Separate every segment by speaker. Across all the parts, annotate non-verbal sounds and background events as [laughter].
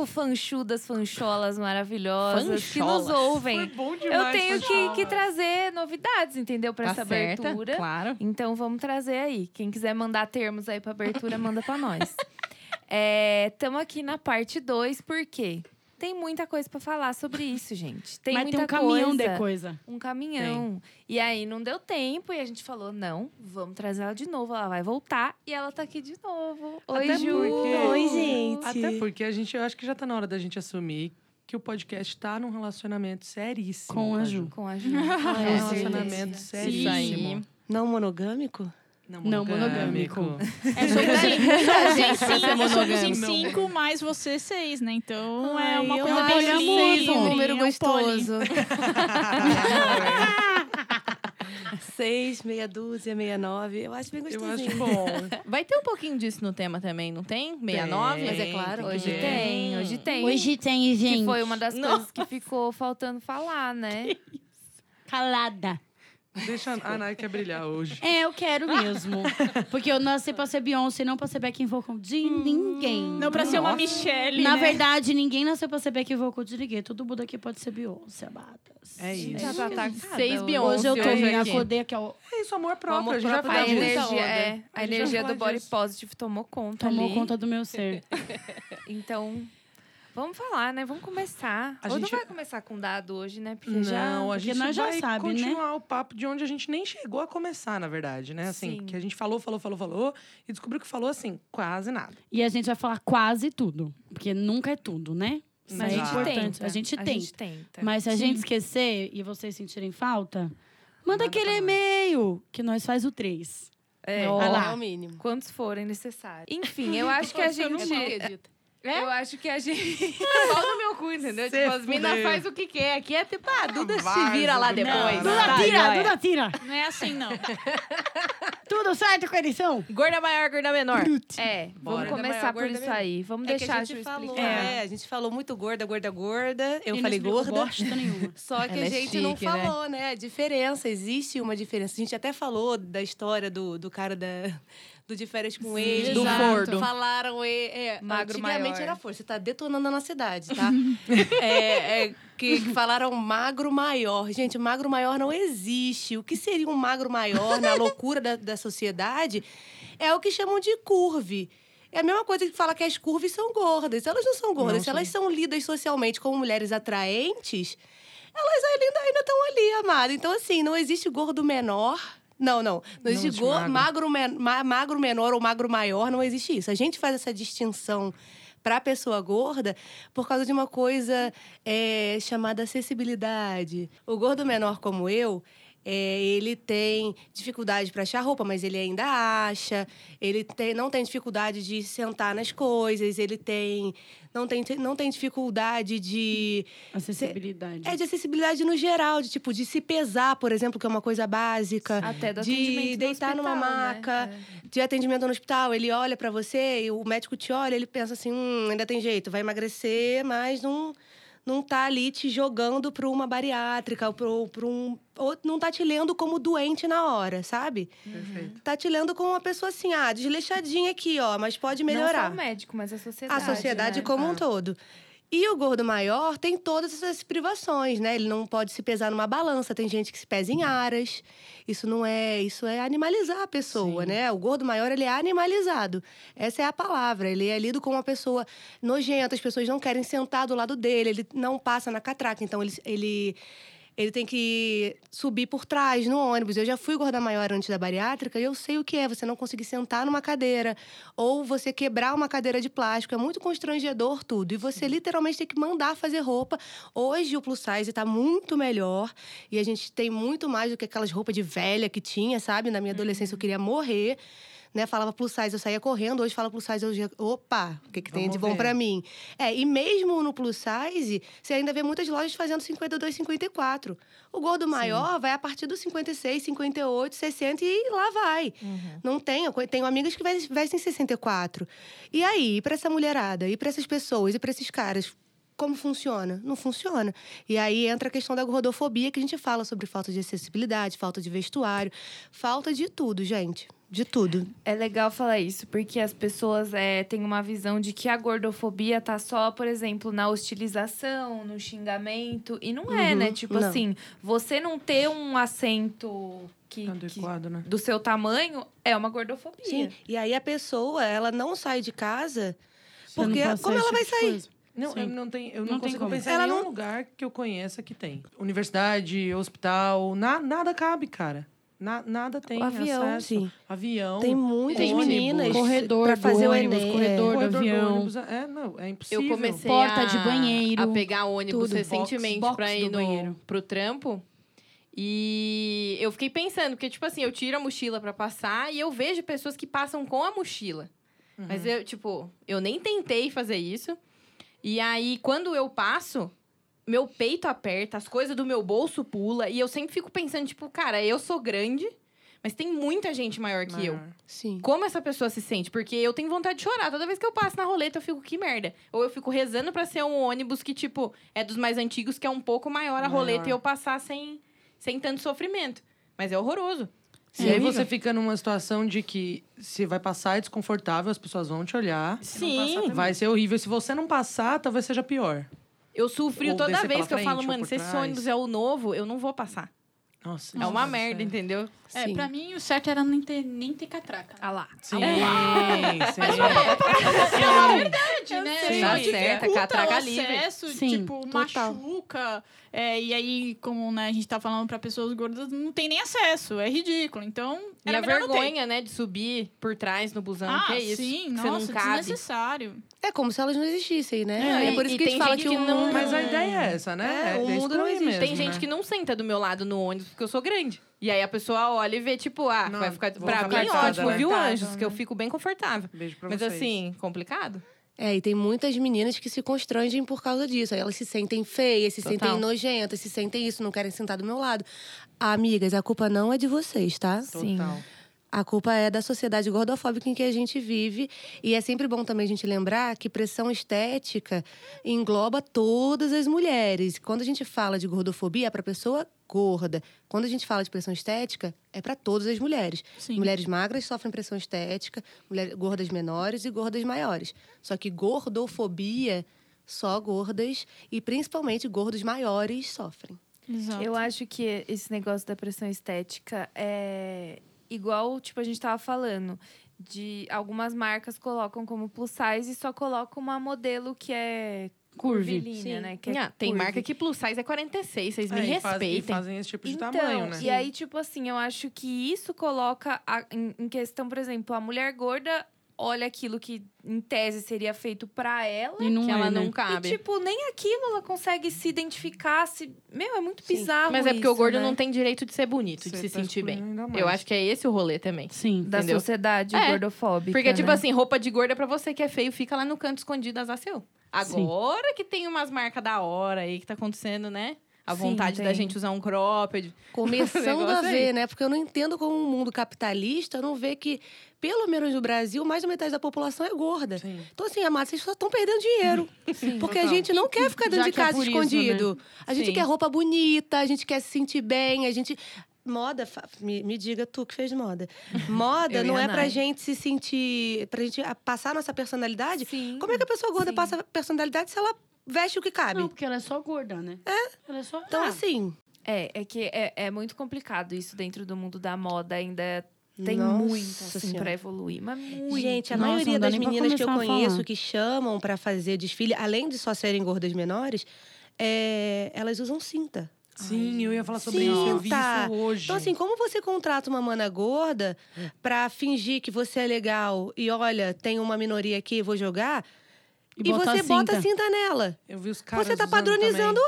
Speaker 1: De novo, fanchudas, fancholas maravilhosas que nos ouvem.
Speaker 2: bom
Speaker 1: Eu tenho que, que trazer novidades, entendeu? Pra
Speaker 3: Tá
Speaker 1: essa
Speaker 3: certa,
Speaker 1: abertura.
Speaker 3: claro.
Speaker 1: Então vamos trazer aí. Quem quiser mandar termos aí pra abertura, manda pra nós. [laughs] Estamos aqui na parte 2, por quê? Tem muita coisa pra falar sobre isso, gente. Tem
Speaker 4: Mas
Speaker 1: muita
Speaker 4: tem um caminhão
Speaker 1: coisa.
Speaker 4: de coisa.
Speaker 1: Um caminhão. E aí não deu tempo e a gente falou: não, vamos trazer ela de novo. Ela vai voltar e ela tá aqui de novo. Oi,
Speaker 2: Até
Speaker 1: Ju.
Speaker 2: porque-
Speaker 5: Oi, gente.
Speaker 2: Até porque a gente, eu acho que já tá na hora da gente assumir que o podcast tá num relacionamento seríssimo.
Speaker 4: Com a Ju.
Speaker 1: Com a Ju.
Speaker 2: Um
Speaker 1: É,
Speaker 2: relacionamento
Speaker 1: certeza.
Speaker 2: seríssimo.
Speaker 5: Não monogâmico?
Speaker 4: Não monogâmico.
Speaker 6: É
Speaker 3: é
Speaker 6: somos em
Speaker 3: monogâmico.
Speaker 6: cinco, mais você seis, né? Então é
Speaker 5: Ai,
Speaker 6: uma
Speaker 5: eu
Speaker 6: coisa bem
Speaker 5: um número
Speaker 6: é
Speaker 5: gostoso. [laughs] Seis, meia dúzia, meia nove. Eu acho bem
Speaker 2: Eu
Speaker 5: gostosinho.
Speaker 2: acho bom. [laughs]
Speaker 3: Vai ter um pouquinho disso no tema também, não tem? 69?
Speaker 5: Mas é claro.
Speaker 1: Hoje
Speaker 2: Tem.
Speaker 1: tem, hoje tem.
Speaker 4: Hoje tem, gente.
Speaker 1: Que foi uma das
Speaker 3: Não.
Speaker 1: coisas que ficou faltando falar, né? [laughs]
Speaker 4: Calada.
Speaker 2: Deixa a quer brilhar hoje.
Speaker 4: É, eu quero mesmo. Porque eu nasci pra ser Beyoncé e não pra ser backing vocal de ninguém.
Speaker 6: Não pra ser uma Michelle,
Speaker 4: Na
Speaker 6: né?
Speaker 4: verdade, ninguém nasceu pra ser backing vocal de ninguém. Todo mundo aqui pode ser Beyoncé, abatas.
Speaker 2: É isso.
Speaker 1: Já tá atacada
Speaker 3: Seis
Speaker 1: hoje.
Speaker 3: Beyoncé
Speaker 4: Hoje eu tô
Speaker 3: hoje
Speaker 4: me
Speaker 3: aqui.
Speaker 4: acordei aqui, ó.
Speaker 2: É isso, amor próprio.
Speaker 5: Amor
Speaker 2: a gente já
Speaker 5: próprio
Speaker 1: A
Speaker 5: da
Speaker 2: disso.
Speaker 1: energia, é, a
Speaker 2: A
Speaker 1: energia
Speaker 2: falou
Speaker 1: do body positive tomou conta
Speaker 4: Tomou
Speaker 1: ali.
Speaker 4: conta do meu ser.
Speaker 1: Então, vamos falar, né? Vamos começar.
Speaker 2: A
Speaker 1: Ou
Speaker 2: gente-
Speaker 1: não vai começar com dado hoje, né? Porque
Speaker 2: Não,
Speaker 1: já...
Speaker 2: a
Speaker 4: porque
Speaker 2: gente
Speaker 4: nós já
Speaker 2: vai
Speaker 4: sabe, né?
Speaker 2: continuar o papo de onde a gente nem chegou a começar, na verdade, né? Assim,
Speaker 1: Sim.
Speaker 2: que a gente falou, falou, falou, falou e descobriu que falou assim, quase nada.
Speaker 4: E a gente vai falar quase tudo. Porque nunca é tudo, né?
Speaker 1: Mas
Speaker 4: aí
Speaker 1: a
Speaker 4: é
Speaker 1: gente
Speaker 4: importante.
Speaker 1: tenta.
Speaker 4: A gente
Speaker 1: A
Speaker 4: tenta.
Speaker 1: gente tenta.
Speaker 4: Mas se a gente esquecer e vocês sentirem falta, manda aquele e-mail que nós faz o 3.
Speaker 1: É, vai
Speaker 5: É
Speaker 1: lá.
Speaker 5: o mínimo.
Speaker 1: Quantos forem necessários. Enfim, eu [laughs] acho que a gente... Eu acho que a gente... [laughs]
Speaker 3: Pau no meu cu, entendeu?
Speaker 2: Se
Speaker 3: tipo, as minas
Speaker 2: fuder.
Speaker 3: faz o que quer. Aqui é tipo, ah, Duda se
Speaker 2: Vai,
Speaker 3: vira lá depois.
Speaker 2: Não,
Speaker 4: Duda
Speaker 3: Tá,
Speaker 4: tira. Duda tira.
Speaker 6: Não é assim, não. [laughs]
Speaker 4: Tudo certo com a edição?
Speaker 3: Gorda maior, gorda menor.
Speaker 1: É,
Speaker 2: Bora.
Speaker 1: vamos começar por
Speaker 5: Gorda
Speaker 1: isso aí. Vamos
Speaker 5: É
Speaker 1: deixar
Speaker 5: a
Speaker 1: a
Speaker 5: gente falou,
Speaker 1: explicar.
Speaker 5: é, a gente falou muito gorda, gorda, gorda. Eu
Speaker 4: E não
Speaker 5: falei gorda.
Speaker 4: Bosta nenhuma. [laughs]
Speaker 5: Só que
Speaker 3: Ela
Speaker 5: a
Speaker 3: é
Speaker 5: gente não
Speaker 3: chique, né?
Speaker 5: falou, né? A diferença, existe uma diferença. A gente até falou da história do, do cara da, do de férias com ex.
Speaker 3: Do. Fordo.
Speaker 5: Falaram, é, é,
Speaker 1: Magro
Speaker 5: antigamente
Speaker 1: maior.
Speaker 5: era força. Você tá detonando na cidade, tá? [laughs] é, é, que, que falaram magro maior. Gente, magro maior não existe. O que seria um magro maior na [laughs] loucura da, da sociedade é o que chamam de curve. É a mesma coisa que fala que as curvas são gordas. Elas não são gordas.
Speaker 2: Não
Speaker 5: Se elas são lidas socialmente como mulheres atraentes, elas ainda estão ali, amada. Então, assim, não existe gordo menor. Não, não. Não
Speaker 2: Não
Speaker 5: existe
Speaker 2: existe
Speaker 5: go-
Speaker 2: magro.
Speaker 5: magro, ma- magro menor ou magro maior, não existe isso. A gente faz essa distinção para a pessoa gorda por causa de uma coisa é, chamada acessibilidade. O gordo menor como eu, é, ele tem dificuldade para achar roupa, mas ele ainda acha. Ele tem, não tem dificuldade de sentar nas coisas. Ele tem não tem, não tem dificuldade de
Speaker 4: Acessibilidade.
Speaker 5: é de acessibilidade no geral, de tipo, de se pesar, por exemplo, que é uma coisa básica.
Speaker 1: Até do
Speaker 5: de
Speaker 1: no
Speaker 5: deitar numa
Speaker 1: hospital, né?
Speaker 5: maca,
Speaker 1: É.
Speaker 5: de atendimento no hospital. Ele olha pra você e o médico te olha, ele pensa assim: hum, ainda tem jeito, vai emagrecer, mas não, não tá ali te jogando pra uma bariátrica, pra um. Ou não tá te lendo como doente na hora, sabe?
Speaker 2: Perfeito.
Speaker 5: Tá te lendo como uma pessoa assim, ah, desleixadinha aqui, ó, mas pode melhorar
Speaker 1: Não só o médico, mas a sociedade.
Speaker 5: a sociedade
Speaker 1: né?
Speaker 5: como um
Speaker 1: Ah.
Speaker 5: todo. E o gordo maior tem todas essas privações, né? Ele não pode se pesar numa balança. Tem gente que se pesa em aras. Isso não é, isso é animalizar a pessoa,
Speaker 2: Sim.
Speaker 5: né? O gordo maior ele é animalizado. Essa é a palavra. Ele é lido como uma pessoa nojenta. As pessoas não querem sentar do lado dele. Ele não passa na catraca. Então ele, ele ele tem que subir por trás no ônibus. Eu já fui gorda maior antes da bariátrica e eu sei o que é você não conseguir sentar numa cadeira ou você quebrar uma cadeira de plástico. É muito constrangedor tudo. E você literalmente tem que mandar fazer roupa. Hoje o plus size tá muito melhor e a gente tem muito mais do que aquelas roupas de velha que tinha, sabe? Na minha adolescência eu queria morrer. Né? Falava plus size, eu saía correndo. Hoje fala plus size, eu já... Opa, o que, que tem
Speaker 2: Vamos
Speaker 5: de bom pra mim? É, e mesmo no plus size, você ainda vê muitas lojas fazendo 52, 54. O gordo maior vai a partir dos 56, 58, 60 e lá vai. Não tem. Eu tenho amigas que ves- vestem 64. E aí, e pra essa mulherada? E pra essas pessoas? E pra esses caras? Como funciona? Não funciona. E aí entra a questão da gordofobia, que a gente fala sobre falta de acessibilidade, falta de vestuário, falta de tudo, gente. De tudo.
Speaker 1: É legal falar isso, porque as pessoas é, têm uma visão de que a gordofobia tá só, por exemplo, na hostilização, no xingamento. E não é,
Speaker 5: Uhum,
Speaker 1: né? Tipo
Speaker 5: não.
Speaker 1: assim, você não ter um assento que, que-
Speaker 2: Adequado, né?
Speaker 1: do seu tamanho é uma gordofobia.
Speaker 5: Sim. E aí a pessoa, ela não sai de casa,
Speaker 4: Você
Speaker 5: porque como ela vai
Speaker 4: tipo
Speaker 5: sair?
Speaker 4: coisa.
Speaker 2: Não,
Speaker 4: Sim.
Speaker 2: eu não, tenho, eu não,
Speaker 4: Não
Speaker 2: consigo
Speaker 4: como.
Speaker 2: pensar
Speaker 5: Ela
Speaker 2: em nenhum
Speaker 5: não-
Speaker 2: lugar que eu conheça que tem. Universidade, hospital, na, nada cabe, cara. Na- nada tem
Speaker 1: O avião,
Speaker 2: acesso.
Speaker 5: sim.
Speaker 2: Avião.
Speaker 5: Tem muitas
Speaker 2: ônibus.
Speaker 5: meninas
Speaker 4: Corredor
Speaker 5: pra
Speaker 4: do
Speaker 5: fazer o
Speaker 4: ônibus,
Speaker 5: Enem.
Speaker 4: corredor do
Speaker 2: corredor do
Speaker 4: avião.
Speaker 2: ônibus. É, não, é impossível.
Speaker 7: Eu comecei
Speaker 4: Porta
Speaker 7: a,
Speaker 4: de banheiro.
Speaker 7: a pegar ônibus
Speaker 5: Tudo.
Speaker 7: recentemente
Speaker 4: Box-
Speaker 7: pra
Speaker 4: box
Speaker 7: ir no,
Speaker 4: banheiro.
Speaker 7: pro trampo. E eu fiquei pensando, porque, tipo assim, eu tiro a mochila pra passar e eu vejo pessoas que passam com a mochila. Mas eu, tipo, eu nem tentei fazer isso. E aí, quando eu passo, meu peito aperta, as coisas do meu bolso pula. E eu sempre fico pensando, tipo, cara, eu sou grande, mas tem muita gente maior que eu.
Speaker 5: Sim.
Speaker 7: Como essa pessoa se sente? Porque eu tenho vontade de chorar. Toda vez que eu passo na roleta, eu fico, que merda. Ou eu fico rezando pra ser um ônibus que, tipo, é dos mais antigos, que é um pouco maior a
Speaker 2: Maior.
Speaker 7: roleta e eu passar sem, sem tanto sofrimento. Mas é horroroso.
Speaker 2: E aí você fica numa situação de que se vai passar é desconfortável, as pessoas vão te olhar.
Speaker 7: Sim.
Speaker 2: Vai ser horrível. Se você não passar, talvez seja pior.
Speaker 7: Eu sofri toda vez que eu falo,
Speaker 2: frente
Speaker 7: mano, se esse ônibus é o novo, eu não vou passar.
Speaker 2: Nossa,
Speaker 7: é uma merda, entendeu?
Speaker 6: É,
Speaker 5: Sim.
Speaker 6: pra mim, o certo era nem ter, nem ter catraca.
Speaker 1: Ah lá.
Speaker 2: Sim, sim.
Speaker 6: É uma verdade, né?
Speaker 2: Sim.
Speaker 6: Só
Speaker 7: Tá certa, catraca livre.
Speaker 6: acesso,
Speaker 4: Sim,
Speaker 6: tipo,
Speaker 5: total.
Speaker 6: machuca. É, e aí, como né, a gente tá falando pra pessoas gordas, não tem nem acesso. É ridículo. Então,
Speaker 7: E
Speaker 6: era
Speaker 7: a
Speaker 6: não
Speaker 7: vergonha, né, de subir por trás no busão,
Speaker 6: Ah,
Speaker 7: que é isso.
Speaker 6: sim.
Speaker 7: que
Speaker 6: Nossa,
Speaker 7: você não cabe.
Speaker 6: desnecessário.
Speaker 5: É como se elas não existissem, né?
Speaker 7: É,
Speaker 5: É, por isso
Speaker 7: e
Speaker 5: que a
Speaker 7: tem
Speaker 5: gente fala que, o
Speaker 7: não-
Speaker 5: mundo-
Speaker 2: Mas a ideia é essa, né?
Speaker 5: É, o mundo não existe.
Speaker 2: mesmo,
Speaker 7: Tem gente
Speaker 2: né?
Speaker 7: que não senta do meu lado no ônibus porque eu sou grande. E aí a pessoa olha e vê, tipo, ah,
Speaker 2: Não,
Speaker 7: vai ficar. Pra
Speaker 2: ficar
Speaker 7: mim, ótimo,
Speaker 2: né?
Speaker 7: viu,
Speaker 1: Confortável,
Speaker 7: anjos? Que eu
Speaker 1: né?
Speaker 7: fico bem confortável.
Speaker 2: Beijo pra
Speaker 7: Mas
Speaker 2: vocês.
Speaker 7: assim, complicado.
Speaker 5: É, e tem muitas meninas que se constrangem por causa disso. Aí elas se sentem feias, se
Speaker 7: Total.
Speaker 5: sentem nojentas, se sentem isso, não querem sentar do meu lado. Amigas, a culpa não é de vocês, tá?
Speaker 2: Total.
Speaker 5: A culpa é da sociedade gordofóbica em que a gente vive. E é sempre bom também a gente lembrar que pressão estética engloba todas as mulheres. Quando a gente fala de gordofobia, é para pessoa gorda. Quando a gente fala de pressão estética, é para todas as mulheres.
Speaker 6: Sim.
Speaker 5: Mulheres magras sofrem pressão estética, mulheres gordas menores e gordas maiores. Só que gordofobia, só gordas e principalmente gordos maiores sofrem.
Speaker 6: Exato.
Speaker 1: Eu acho que esse negócio da pressão estética é igual, tipo, a gente tava falando. De algumas marcas colocam como plus size e só colocam uma modelo que é
Speaker 4: Curvy.
Speaker 1: curvilínea,
Speaker 5: Sim.
Speaker 1: né? Que é
Speaker 7: Ah, tem
Speaker 1: curvy.
Speaker 7: marca que plus size é 46, vocês me
Speaker 2: É, e faz- e
Speaker 7: respeitem.
Speaker 2: fazem esse tipo de
Speaker 1: então,
Speaker 2: tamanho, né?
Speaker 1: e aí, tipo assim, eu acho que isso coloca a- em, em questão, por exemplo, a mulher gorda olha aquilo que, em tese, seria feito pra ela.
Speaker 4: E não
Speaker 7: que
Speaker 4: é,
Speaker 7: ela
Speaker 4: né?
Speaker 7: não cabe.
Speaker 1: E, tipo, nem aquilo ela consegue se identificar. Se... Meu, é muito
Speaker 5: Sim.
Speaker 1: bizarro
Speaker 7: Mas é porque o
Speaker 1: isso,
Speaker 7: gordo
Speaker 1: né?
Speaker 7: não tem direito de ser bonito, de
Speaker 2: Você
Speaker 7: se
Speaker 2: tá
Speaker 7: sentir bem. Eu acho que é esse o rolê também.
Speaker 4: Sim.
Speaker 1: Da
Speaker 7: entendeu?
Speaker 1: sociedade
Speaker 7: É,
Speaker 1: gordofóbica,
Speaker 7: Porque, tipo
Speaker 1: né?
Speaker 7: assim, roupa de gorda pra você que é feio, fica lá no canto escondido azar seu. Agora que tem umas marcas da hora aí que tá acontecendo, né? A
Speaker 1: Sim,
Speaker 7: vontade da
Speaker 1: tem.
Speaker 7: gente usar um cropped.
Speaker 5: Começando [laughs] a
Speaker 7: negócio aí.
Speaker 5: ver, né? Porque eu não entendo como o mundo capitalista não vê que, pelo menos no Brasil, mais da metade da população é gorda.
Speaker 2: Sim.
Speaker 5: Então, assim, amado, vocês só estão perdendo dinheiro. [laughs] Porque a
Speaker 2: Total.
Speaker 5: gente não quer ficar dentro
Speaker 4: Já
Speaker 5: de
Speaker 4: é
Speaker 5: casa
Speaker 4: isso,
Speaker 5: escondido. A gente
Speaker 7: Sim.
Speaker 5: quer roupa bonita, a gente quer se sentir bem, a gente. Moda, me, me diga tu que fez moda. [laughs] Moda não é pra gente se sentir. pra gente passar nossa personalidade.
Speaker 1: Sim.
Speaker 5: Como é que a pessoa gorda
Speaker 1: sim.
Speaker 5: passa personalidade se ela veste o que cabe?
Speaker 4: Não, porque ela é só gorda, né? É. Ela é só.
Speaker 5: Então,
Speaker 4: Ah,
Speaker 5: assim.
Speaker 1: É, é que é, é muito complicado isso dentro do mundo da moda. Ainda tem
Speaker 5: Nossa
Speaker 1: muito, assim,
Speaker 5: Senhora.
Speaker 1: pra evoluir. Mas muito.
Speaker 5: Gente, a
Speaker 4: Nossa,
Speaker 5: maioria das meninas que eu conheço que chamam pra fazer desfile, além de só serem gordas menores, é, elas usam cinta.
Speaker 2: Sim, eu ia falar sobre isso. Eu vi isso hoje.
Speaker 5: Então, assim, como você contrata uma mana gorda pra fingir que você é legal e olha, tem uma minoria aqui, vou jogar,
Speaker 4: E
Speaker 5: e,
Speaker 4: bota
Speaker 5: você
Speaker 4: a
Speaker 5: bota a
Speaker 4: cinta.
Speaker 5: nela.
Speaker 2: eu vi os caras
Speaker 5: você tá padronizando
Speaker 2: também.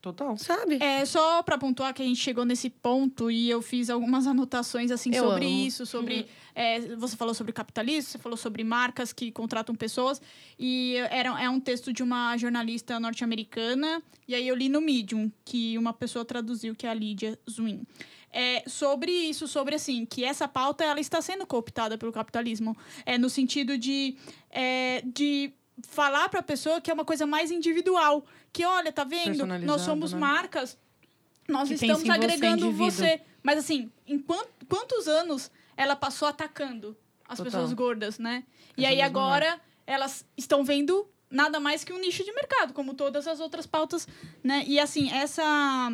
Speaker 2: Total.
Speaker 5: Sabe?
Speaker 6: É, só pra pontuar que a gente chegou nesse ponto e eu fiz algumas [laughs] anotações assim
Speaker 5: Eu
Speaker 6: sobre
Speaker 5: amo.
Speaker 6: isso, sobre. é, você falou sobre capitalismo, você falou sobre marcas que contratam pessoas. E era, é um texto de uma jornalista norte-americana. E aí eu li no Medium, que uma pessoa traduziu, que é a Lídia Zwin. É, sobre isso, sobre assim, que essa pauta ela está sendo cooptada pelo capitalismo. É, no sentido de, é, de falar para a pessoa que é uma coisa mais individual. Que, olha, tá vendo? Nós somos
Speaker 2: né?
Speaker 6: marcas, nós
Speaker 4: Que
Speaker 6: estamos
Speaker 4: você,
Speaker 6: agregando
Speaker 4: indivíduo.
Speaker 6: você. Mas assim, em quan- quantos anos ela passou atacando as
Speaker 2: Total.
Speaker 6: pessoas gordas, né? E aí agora elas estão vendo nada mais que um nicho de mercado, como todas as outras pautas, né? E assim, essa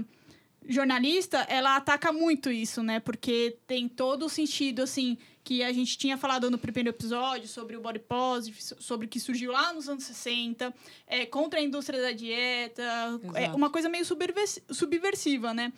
Speaker 6: jornalista, ela ataca muito isso, né? Porque tem todo o sentido, assim, que a gente tinha falado no primeiro episódio sobre o body positive, so- sobre o que surgiu lá nos anos 60, é, contra a indústria da dieta, é uma coisa meio subversi- subversiva, né?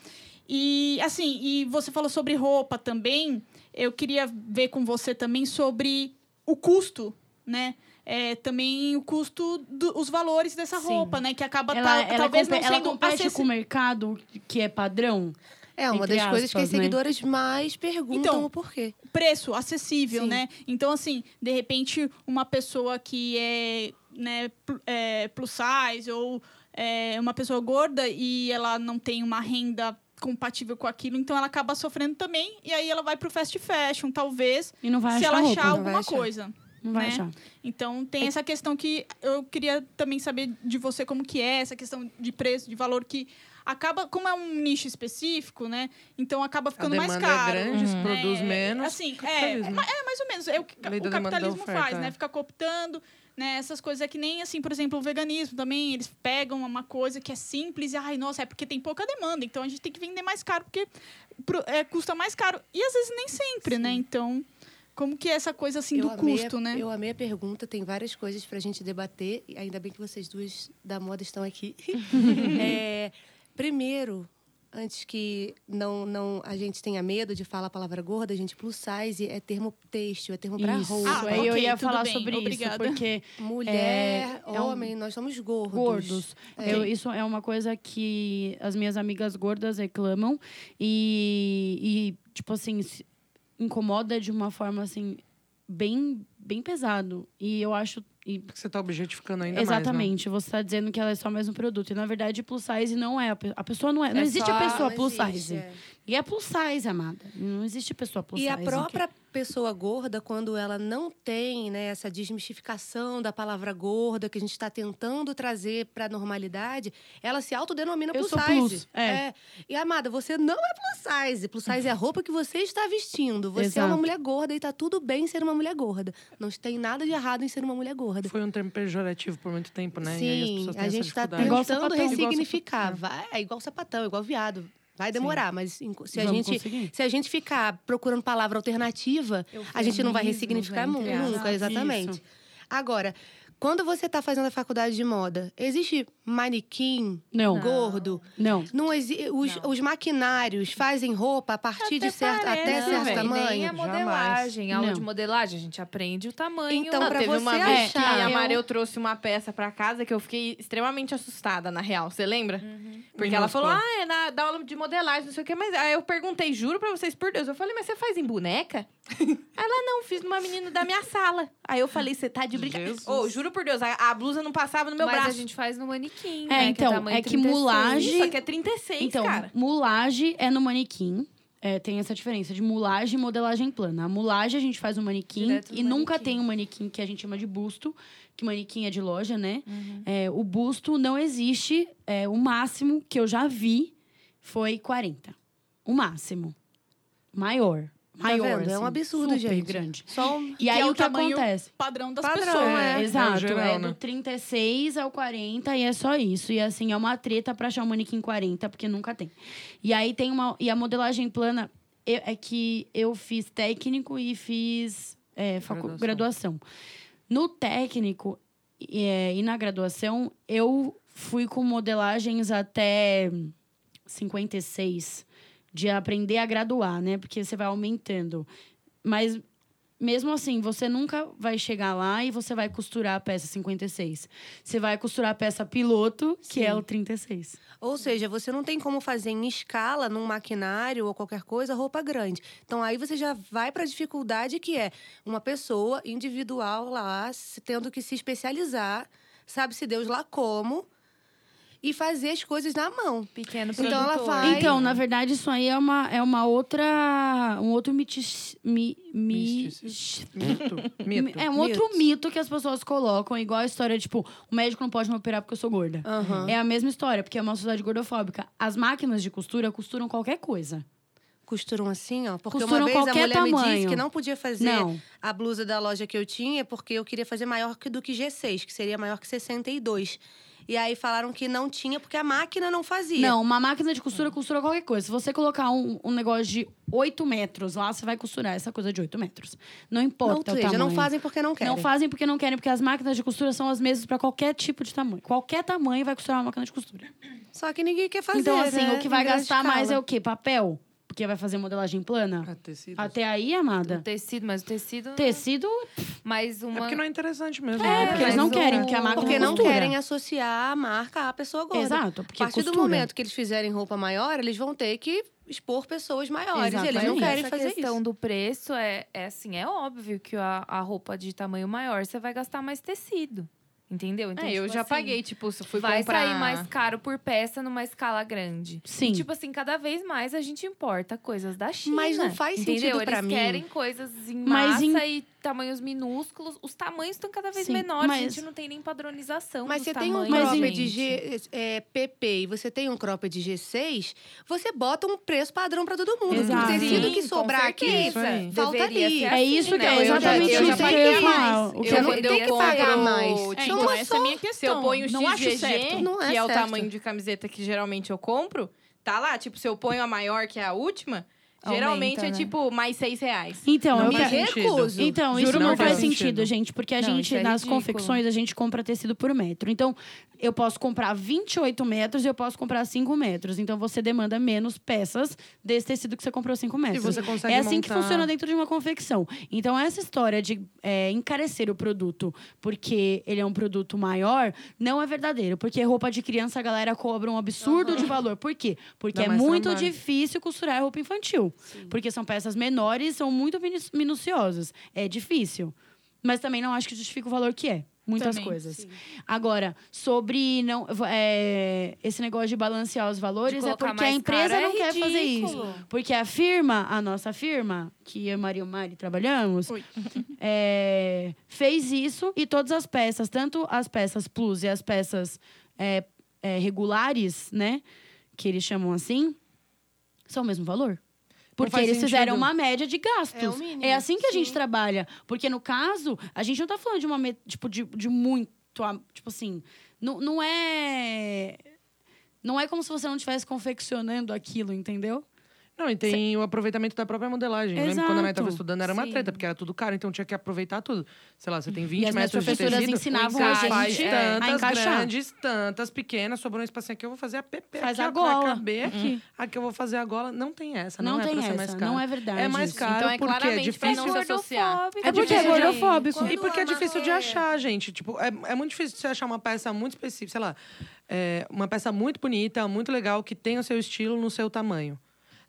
Speaker 6: E, assim, e você falou sobre roupa também, eu queria ver com você também sobre o custo, né? É, também o custo, do- os valores dessa
Speaker 4: Sim.
Speaker 6: roupa, né? Que acaba
Speaker 4: Ela,
Speaker 6: ta-
Speaker 4: ela,
Speaker 6: talvez não
Speaker 4: ela
Speaker 6: sendo
Speaker 4: compete
Speaker 6: acessi-
Speaker 4: com o mercado que é padrão.
Speaker 5: É uma das coisas que as
Speaker 4: aspas, né?
Speaker 5: seguidoras mais perguntam
Speaker 6: Então,
Speaker 5: o porquê.
Speaker 6: preço acessível,
Speaker 5: Sim.
Speaker 6: né? Então, assim, de repente, uma pessoa que é, né, é, plus size ou é, uma pessoa gorda e ela não tem uma renda compatível com aquilo, então ela acaba sofrendo também e aí ela vai pro fast fashion, talvez,
Speaker 4: E não vai
Speaker 6: se
Speaker 4: achar
Speaker 6: ela
Speaker 4: roupa.
Speaker 6: achar alguma
Speaker 5: achar.
Speaker 6: coisa.
Speaker 4: Não vai
Speaker 6: né?
Speaker 4: achar.
Speaker 6: Então tem essa questão que eu queria também saber de você como que é essa questão de preço, de valor que acaba, como é um nicho específico, né? Então acaba
Speaker 2: A
Speaker 6: ficando mais
Speaker 2: demanda
Speaker 6: caro.
Speaker 2: é grande,
Speaker 6: né?
Speaker 2: produz
Speaker 6: É,
Speaker 2: menos.
Speaker 6: Assim, é, é, é mais ou menos. É o que o capitalismo faz,
Speaker 2: é.
Speaker 6: né? Fica cooptando, né? Essas coisas é que nem assim, por exemplo, o veganismo também, eles pegam uma coisa que é simples e, ai, nossa, é porque tem pouca demanda, então a gente tem que vender mais caro, porque é, custa mais caro. E às vezes nem sempre, né? Então, como que é essa coisa assim do
Speaker 5: amei
Speaker 6: custo,
Speaker 5: a,
Speaker 6: né?
Speaker 5: Eu amei a pergunta, tem várias coisas pra gente debater, e ainda bem que vocês duas da moda estão aqui. [laughs] É, primeiro, antes que não, não a gente tenha medo de falar a palavra gorda, gente, plus size é termo têxtil, é termo pra
Speaker 4: Isso,
Speaker 5: roupa.
Speaker 6: Ah,
Speaker 4: aí eu ia
Speaker 6: tudo
Speaker 4: falar
Speaker 6: bem,
Speaker 4: sobre
Speaker 6: obrigada.
Speaker 4: isso, porque
Speaker 5: Mulher,
Speaker 4: É, é um-
Speaker 5: homem, nós somos gordos.
Speaker 4: gordos.
Speaker 5: É.
Speaker 4: Eu- isso é uma coisa que as minhas amigas gordas reclamam e, e, tipo assim, se incomoda de uma forma assim bem bem pesado. E eu acho e
Speaker 2: Porque você tá objetificando ainda mais, né?
Speaker 4: Exatamente, você está dizendo que ela é só mais um produto. E na verdade, plus size não é. A pe- a pessoa não é. Não
Speaker 1: É
Speaker 4: existe
Speaker 1: só-
Speaker 4: a pessoa
Speaker 5: Não
Speaker 4: plus
Speaker 5: existe,
Speaker 4: size.
Speaker 5: é.
Speaker 4: E é plus size, amada. Não existe pessoa plus
Speaker 5: E
Speaker 4: size.
Speaker 5: a própria pessoa gorda, quando ela não tem né, essa desmistificação da palavra gorda que a gente está tentando trazer para a normalidade, ela se autodenomina
Speaker 4: Eu
Speaker 5: plus
Speaker 4: sou
Speaker 5: size.
Speaker 4: plus, é.
Speaker 5: E, amada, você não é plus size. Plus size é a roupa que você está vestindo. Você é
Speaker 4: Exato.
Speaker 5: uma mulher gorda e tá tudo bem ser uma mulher gorda. Não tem nada de errado em ser uma mulher gorda.
Speaker 2: Foi um termo pejorativo por muito tempo, né? e aí as
Speaker 5: Sim,
Speaker 2: pessoas têm
Speaker 5: a gente está tentando.
Speaker 4: Igual
Speaker 5: ressignificar. Vai, é igual sapatão, igual viado. Vai demorar, mas em- se a,
Speaker 4: Vamos
Speaker 5: gente,
Speaker 4: conseguir.
Speaker 5: se a gente ficar procurando palavra alternativa, a gente não vai ressignificar nunca, exatamente.
Speaker 4: Isso.
Speaker 5: Agora, quando você está fazendo a faculdade de moda, existe manequim
Speaker 4: Não.
Speaker 5: gordo?
Speaker 4: Não.
Speaker 5: Não exi os,
Speaker 1: Não.
Speaker 5: os maquinários fazem roupa a partir de certo, até
Speaker 6: parece,
Speaker 5: certo.
Speaker 1: Nem
Speaker 5: tamanho?
Speaker 1: a modelagem. Aula
Speaker 4: Não.
Speaker 1: de modelagem, a gente aprende o tamanho.
Speaker 5: Então,
Speaker 7: Não,
Speaker 5: pra
Speaker 7: teve
Speaker 5: você
Speaker 7: uma vez que
Speaker 5: achar-
Speaker 7: a
Speaker 4: eu-
Speaker 7: Mareu trouxe uma peça pra casa que eu fiquei extremamente assustada, na real. Você lembra?
Speaker 1: Uhum.
Speaker 7: Porque ela falou, ah, é na, da aula de modelagem, não sei o quê. Mas aí eu perguntei, juro pra vocês, por Deus. Eu falei, mas você faz em boneca? [laughs] ela, não, fiz numa menina da minha sala. Aí eu falei, você tá de brincadeira. Ô, juro por Deus, a, a blusa não passava no meu
Speaker 1: Mas
Speaker 7: braço.
Speaker 1: a gente faz no manequim,
Speaker 4: É,
Speaker 1: né?
Speaker 4: então, é que
Speaker 1: 36.
Speaker 4: mulagem-
Speaker 7: Isso aqui é 36,
Speaker 4: Então,
Speaker 7: cara.
Speaker 4: mulagem é no manequim. É, tem essa diferença de mulagem e modelagem plana. A mulagem a gente faz no manequim
Speaker 1: Direto
Speaker 4: e nunca
Speaker 1: manequim.
Speaker 4: tem um manequim que a gente chama de busto, que manequim é de loja, né?
Speaker 1: Uhum.
Speaker 4: É, o busto não existe. é, o máximo que eu já vi foi 40. O máximo. Maior.
Speaker 5: Tá
Speaker 4: Maior.
Speaker 5: vendo? É um
Speaker 4: assim,
Speaker 5: absurdo,
Speaker 4: super
Speaker 5: gente.
Speaker 4: grande.
Speaker 5: Só um-
Speaker 4: E aí
Speaker 6: é o
Speaker 4: que acontece?
Speaker 6: Padrão das
Speaker 5: Padrão,
Speaker 6: pessoas.
Speaker 5: é.
Speaker 4: Exato,
Speaker 2: É o geral,
Speaker 4: é
Speaker 2: né?
Speaker 4: do 36 ao 40 e é só isso. E assim, é uma treta pra achar um manequim 40, porque nunca tem. E aí tem uma. E a modelagem plana eu- é que eu fiz técnico e fiz é, facu-
Speaker 2: Graduação.
Speaker 4: graduação. No técnico e, é, e na graduação, eu fui com modelagens até 56 de aprender a graduar, né? Porque você vai aumentando. Mas mesmo assim, você nunca vai chegar lá e você vai costurar a peça 56. Você vai costurar a peça piloto, que é
Speaker 5: Sim.
Speaker 4: o 36.
Speaker 5: Ou seja, você não tem como fazer em escala, num maquinário ou qualquer coisa, roupa grande. Então aí você já vai para a dificuldade que é uma pessoa individual lá, tendo que se especializar, sabe-se Deus lá como, e fazer as coisas na mão.
Speaker 1: Pequeno
Speaker 5: Então ela vai-
Speaker 4: Então, na verdade, isso aí é uma, é uma outra. Um outro mitis, mi, mi.
Speaker 2: Mito. Mito.
Speaker 4: É um outro mito que as pessoas colocam, igual a história, tipo, o médico não pode me operar porque eu sou gorda.
Speaker 5: Aham.
Speaker 4: É a mesma história, porque é uma sociedade gordofóbica. As máquinas de costura costuram qualquer coisa.
Speaker 5: Costuram assim, ó. Porque
Speaker 4: Costuram
Speaker 5: uma vez a
Speaker 4: qualquer
Speaker 5: mulher me disse
Speaker 4: tamanho.
Speaker 5: que não podia fazer
Speaker 4: Não.
Speaker 5: a blusa da loja que eu tinha porque eu queria fazer maior do que G6, que seria maior que 62. E aí falaram que não tinha porque a máquina não fazia.
Speaker 4: Não, uma máquina de costura costura qualquer coisa. Se você colocar um, um negócio de 8 metros lá, você vai costurar essa coisa de 8 metros. Não importa o
Speaker 5: seja,
Speaker 4: tamanho.
Speaker 5: não fazem porque não querem.
Speaker 4: Não fazem porque não querem, porque as máquinas de costura são as mesmas para qualquer tipo de tamanho. Qualquer tamanho vai costurar uma máquina de costura.
Speaker 5: Só que ninguém quer fazer,
Speaker 4: então, assim,
Speaker 5: né?
Speaker 4: o que vai gastar mais é
Speaker 5: escala.
Speaker 4: o quê? Papel? Porque vai fazer modelagem plana?
Speaker 2: Ah.
Speaker 4: Até aí,
Speaker 1: O
Speaker 4: amada?
Speaker 1: tecido, mas o tecido.
Speaker 4: Tecido,
Speaker 1: Mais
Speaker 2: É
Speaker 1: uma.
Speaker 2: porque não é interessante mesmo.
Speaker 4: É,
Speaker 2: né?
Speaker 4: porque eles
Speaker 1: mas
Speaker 4: não querem, porque a máquina
Speaker 5: Porque não
Speaker 4: costura.
Speaker 5: querem associar a marca à pessoa gorda.
Speaker 4: Exato,
Speaker 5: A
Speaker 4: porque
Speaker 5: partir do
Speaker 4: costura.
Speaker 5: momento que eles fizerem roupa maior, eles vão ter que expor pessoas maiores. E eles não
Speaker 4: Exatamente.
Speaker 5: querem
Speaker 1: Essa
Speaker 5: fazer
Speaker 1: questão
Speaker 5: isso.
Speaker 1: do preço é, é assim, é óbvio que a, a roupa de tamanho maior você vai gastar mais tecido. Entendeu? Então,
Speaker 7: É, eu
Speaker 1: tipo
Speaker 7: já
Speaker 1: assim,
Speaker 7: paguei, tipo, se eu fui
Speaker 1: vai
Speaker 7: comprar...
Speaker 1: sair mais caro por peça numa escala grande.
Speaker 4: Sim.
Speaker 1: E, tipo assim, cada vez mais a gente importa coisas da China.
Speaker 5: Mas não faz
Speaker 1: entendeu?
Speaker 5: sentido pra
Speaker 1: Eles
Speaker 5: mim.
Speaker 1: querem coisas em
Speaker 4: Mas
Speaker 1: massa
Speaker 4: em-
Speaker 1: e tamanhos minúsculos. Os tamanhos estão cada vez
Speaker 4: Sim,
Speaker 1: menores.
Speaker 4: mas-
Speaker 1: A gente não tem nem padronização
Speaker 5: Mas
Speaker 1: dos
Speaker 5: você tem um
Speaker 1: tamanhos,
Speaker 4: Mas em-
Speaker 5: cropped. G, é, PP e você tem um cropped de G6, você bota um preço padrão pra todo mundo.
Speaker 4: Exato.
Speaker 5: O tecido que sobrar aqui, falta ali.
Speaker 4: É
Speaker 1: assim,
Speaker 4: isso que
Speaker 1: né?
Speaker 4: é
Speaker 7: Eu já-
Speaker 4: exatamente
Speaker 7: eu já
Speaker 4: isso que eu ia falar.
Speaker 7: mais.
Speaker 4: O que
Speaker 5: Eu
Speaker 4: eu
Speaker 5: não
Speaker 4: não-
Speaker 5: tem que pagar mais.
Speaker 6: É,
Speaker 7: Tipo,
Speaker 6: então, essa é a minha
Speaker 7: Se
Speaker 6: questão.
Speaker 7: eu ponho
Speaker 6: não acho
Speaker 7: XGG.
Speaker 5: Não é
Speaker 7: que é o tamanho de camiseta que geralmente eu compro, tá lá. Tipo, se eu ponho a maior, que é a última,
Speaker 1: Aumenta,
Speaker 7: geralmente é
Speaker 1: né?
Speaker 7: tipo mais seis reais.
Speaker 4: Então,
Speaker 2: Não
Speaker 4: eu
Speaker 5: Me recuso.
Speaker 4: Então,
Speaker 2: Juro,
Speaker 4: isso não,
Speaker 2: não
Speaker 4: faz
Speaker 2: faz
Speaker 4: sentido,
Speaker 2: sentido.
Speaker 4: gente, porque a
Speaker 1: Não,
Speaker 4: gente,
Speaker 1: é
Speaker 4: nas
Speaker 1: ridículo.
Speaker 4: confecções, a gente compra tecido por metro. Então, eu posso comprar 28 metros e eu posso comprar 5 metros. Então, você demanda menos peças desse tecido que você comprou 5
Speaker 2: E
Speaker 4: metros.
Speaker 2: você consegue
Speaker 4: É assim que
Speaker 2: montar-
Speaker 4: funciona dentro de uma confecção. Então, essa história de é, encarecer o produto porque ele é um produto maior, não é verdadeiro. Porque roupa de criança, a galera cobra um absurdo de valor. Por quê? Porque
Speaker 2: Dá
Speaker 4: é
Speaker 2: mais
Speaker 4: muito
Speaker 2: trabalho.
Speaker 4: difícil costurar roupa infantil. Porque são peças menores, são muito minu- minuciosas. É difícil. Mas também não acho que justifica o valor que é. Muitas
Speaker 6: Também,
Speaker 4: coisas. Agora, sobre não, é, esse negócio de balancear os valores, é porque a empresa
Speaker 1: caro é
Speaker 4: não quer fazer isso. Porque a firma, a nossa firma, que eu e Maria Mari trabalhamos, [laughs] é, fez isso e todas as peças, tanto as peças plus e as peças é, é, regulares, né? Que eles chamam assim, são o mesmo valor. Porque eles fizeram uma média de gastos.
Speaker 5: É o mínimo,
Speaker 4: É assim que a gente
Speaker 5: sim.
Speaker 4: trabalha. Porque no caso, a gente não tá falando de uma tipo de, de muito, tipo assim, não, não é não é como se você não estivesse confeccionando aquilo, entendeu?
Speaker 2: Não, e tem o aproveitamento da própria modelagem. Eu lembro quando a Nay estava
Speaker 4: Exato.
Speaker 2: estudando, era uma
Speaker 1: Sim.
Speaker 2: treta, porque era tudo caro, então tinha que aproveitar tudo. Sei lá, você tem 20
Speaker 4: as minhas
Speaker 2: metros de
Speaker 4: professoras
Speaker 2: tecido,
Speaker 4: ensinavam
Speaker 2: você
Speaker 4: a
Speaker 2: faz
Speaker 4: gente, é, a
Speaker 2: tantas
Speaker 4: encaixar.
Speaker 2: grandes, tantas pequenas, sobrou um espacinho aqui, eu vou fazer a PP
Speaker 4: Faz
Speaker 2: aqui,
Speaker 4: a
Speaker 2: que vai
Speaker 4: gola.
Speaker 2: caber aqui. Aqui eu vou fazer a gola. Não tem essa, não,
Speaker 4: Não,
Speaker 2: é
Speaker 4: tem
Speaker 2: pra ser mais
Speaker 4: essa,
Speaker 2: caro.
Speaker 4: não é verdade.
Speaker 2: É mais
Speaker 4: isso.
Speaker 2: caro
Speaker 7: Então é
Speaker 2: porque é
Speaker 7: claramente pra
Speaker 2: difícil...
Speaker 7: não se associar.
Speaker 4: É porque é
Speaker 2: difícil de-
Speaker 4: gordofóbico.
Speaker 2: E porque é
Speaker 5: a
Speaker 2: difícil de achar, gente. Tipo, é, é muito difícil você achar uma peça muito específica, sei lá, é, uma peça muito bonita, muito legal, que tem o seu estilo no seu tamanho.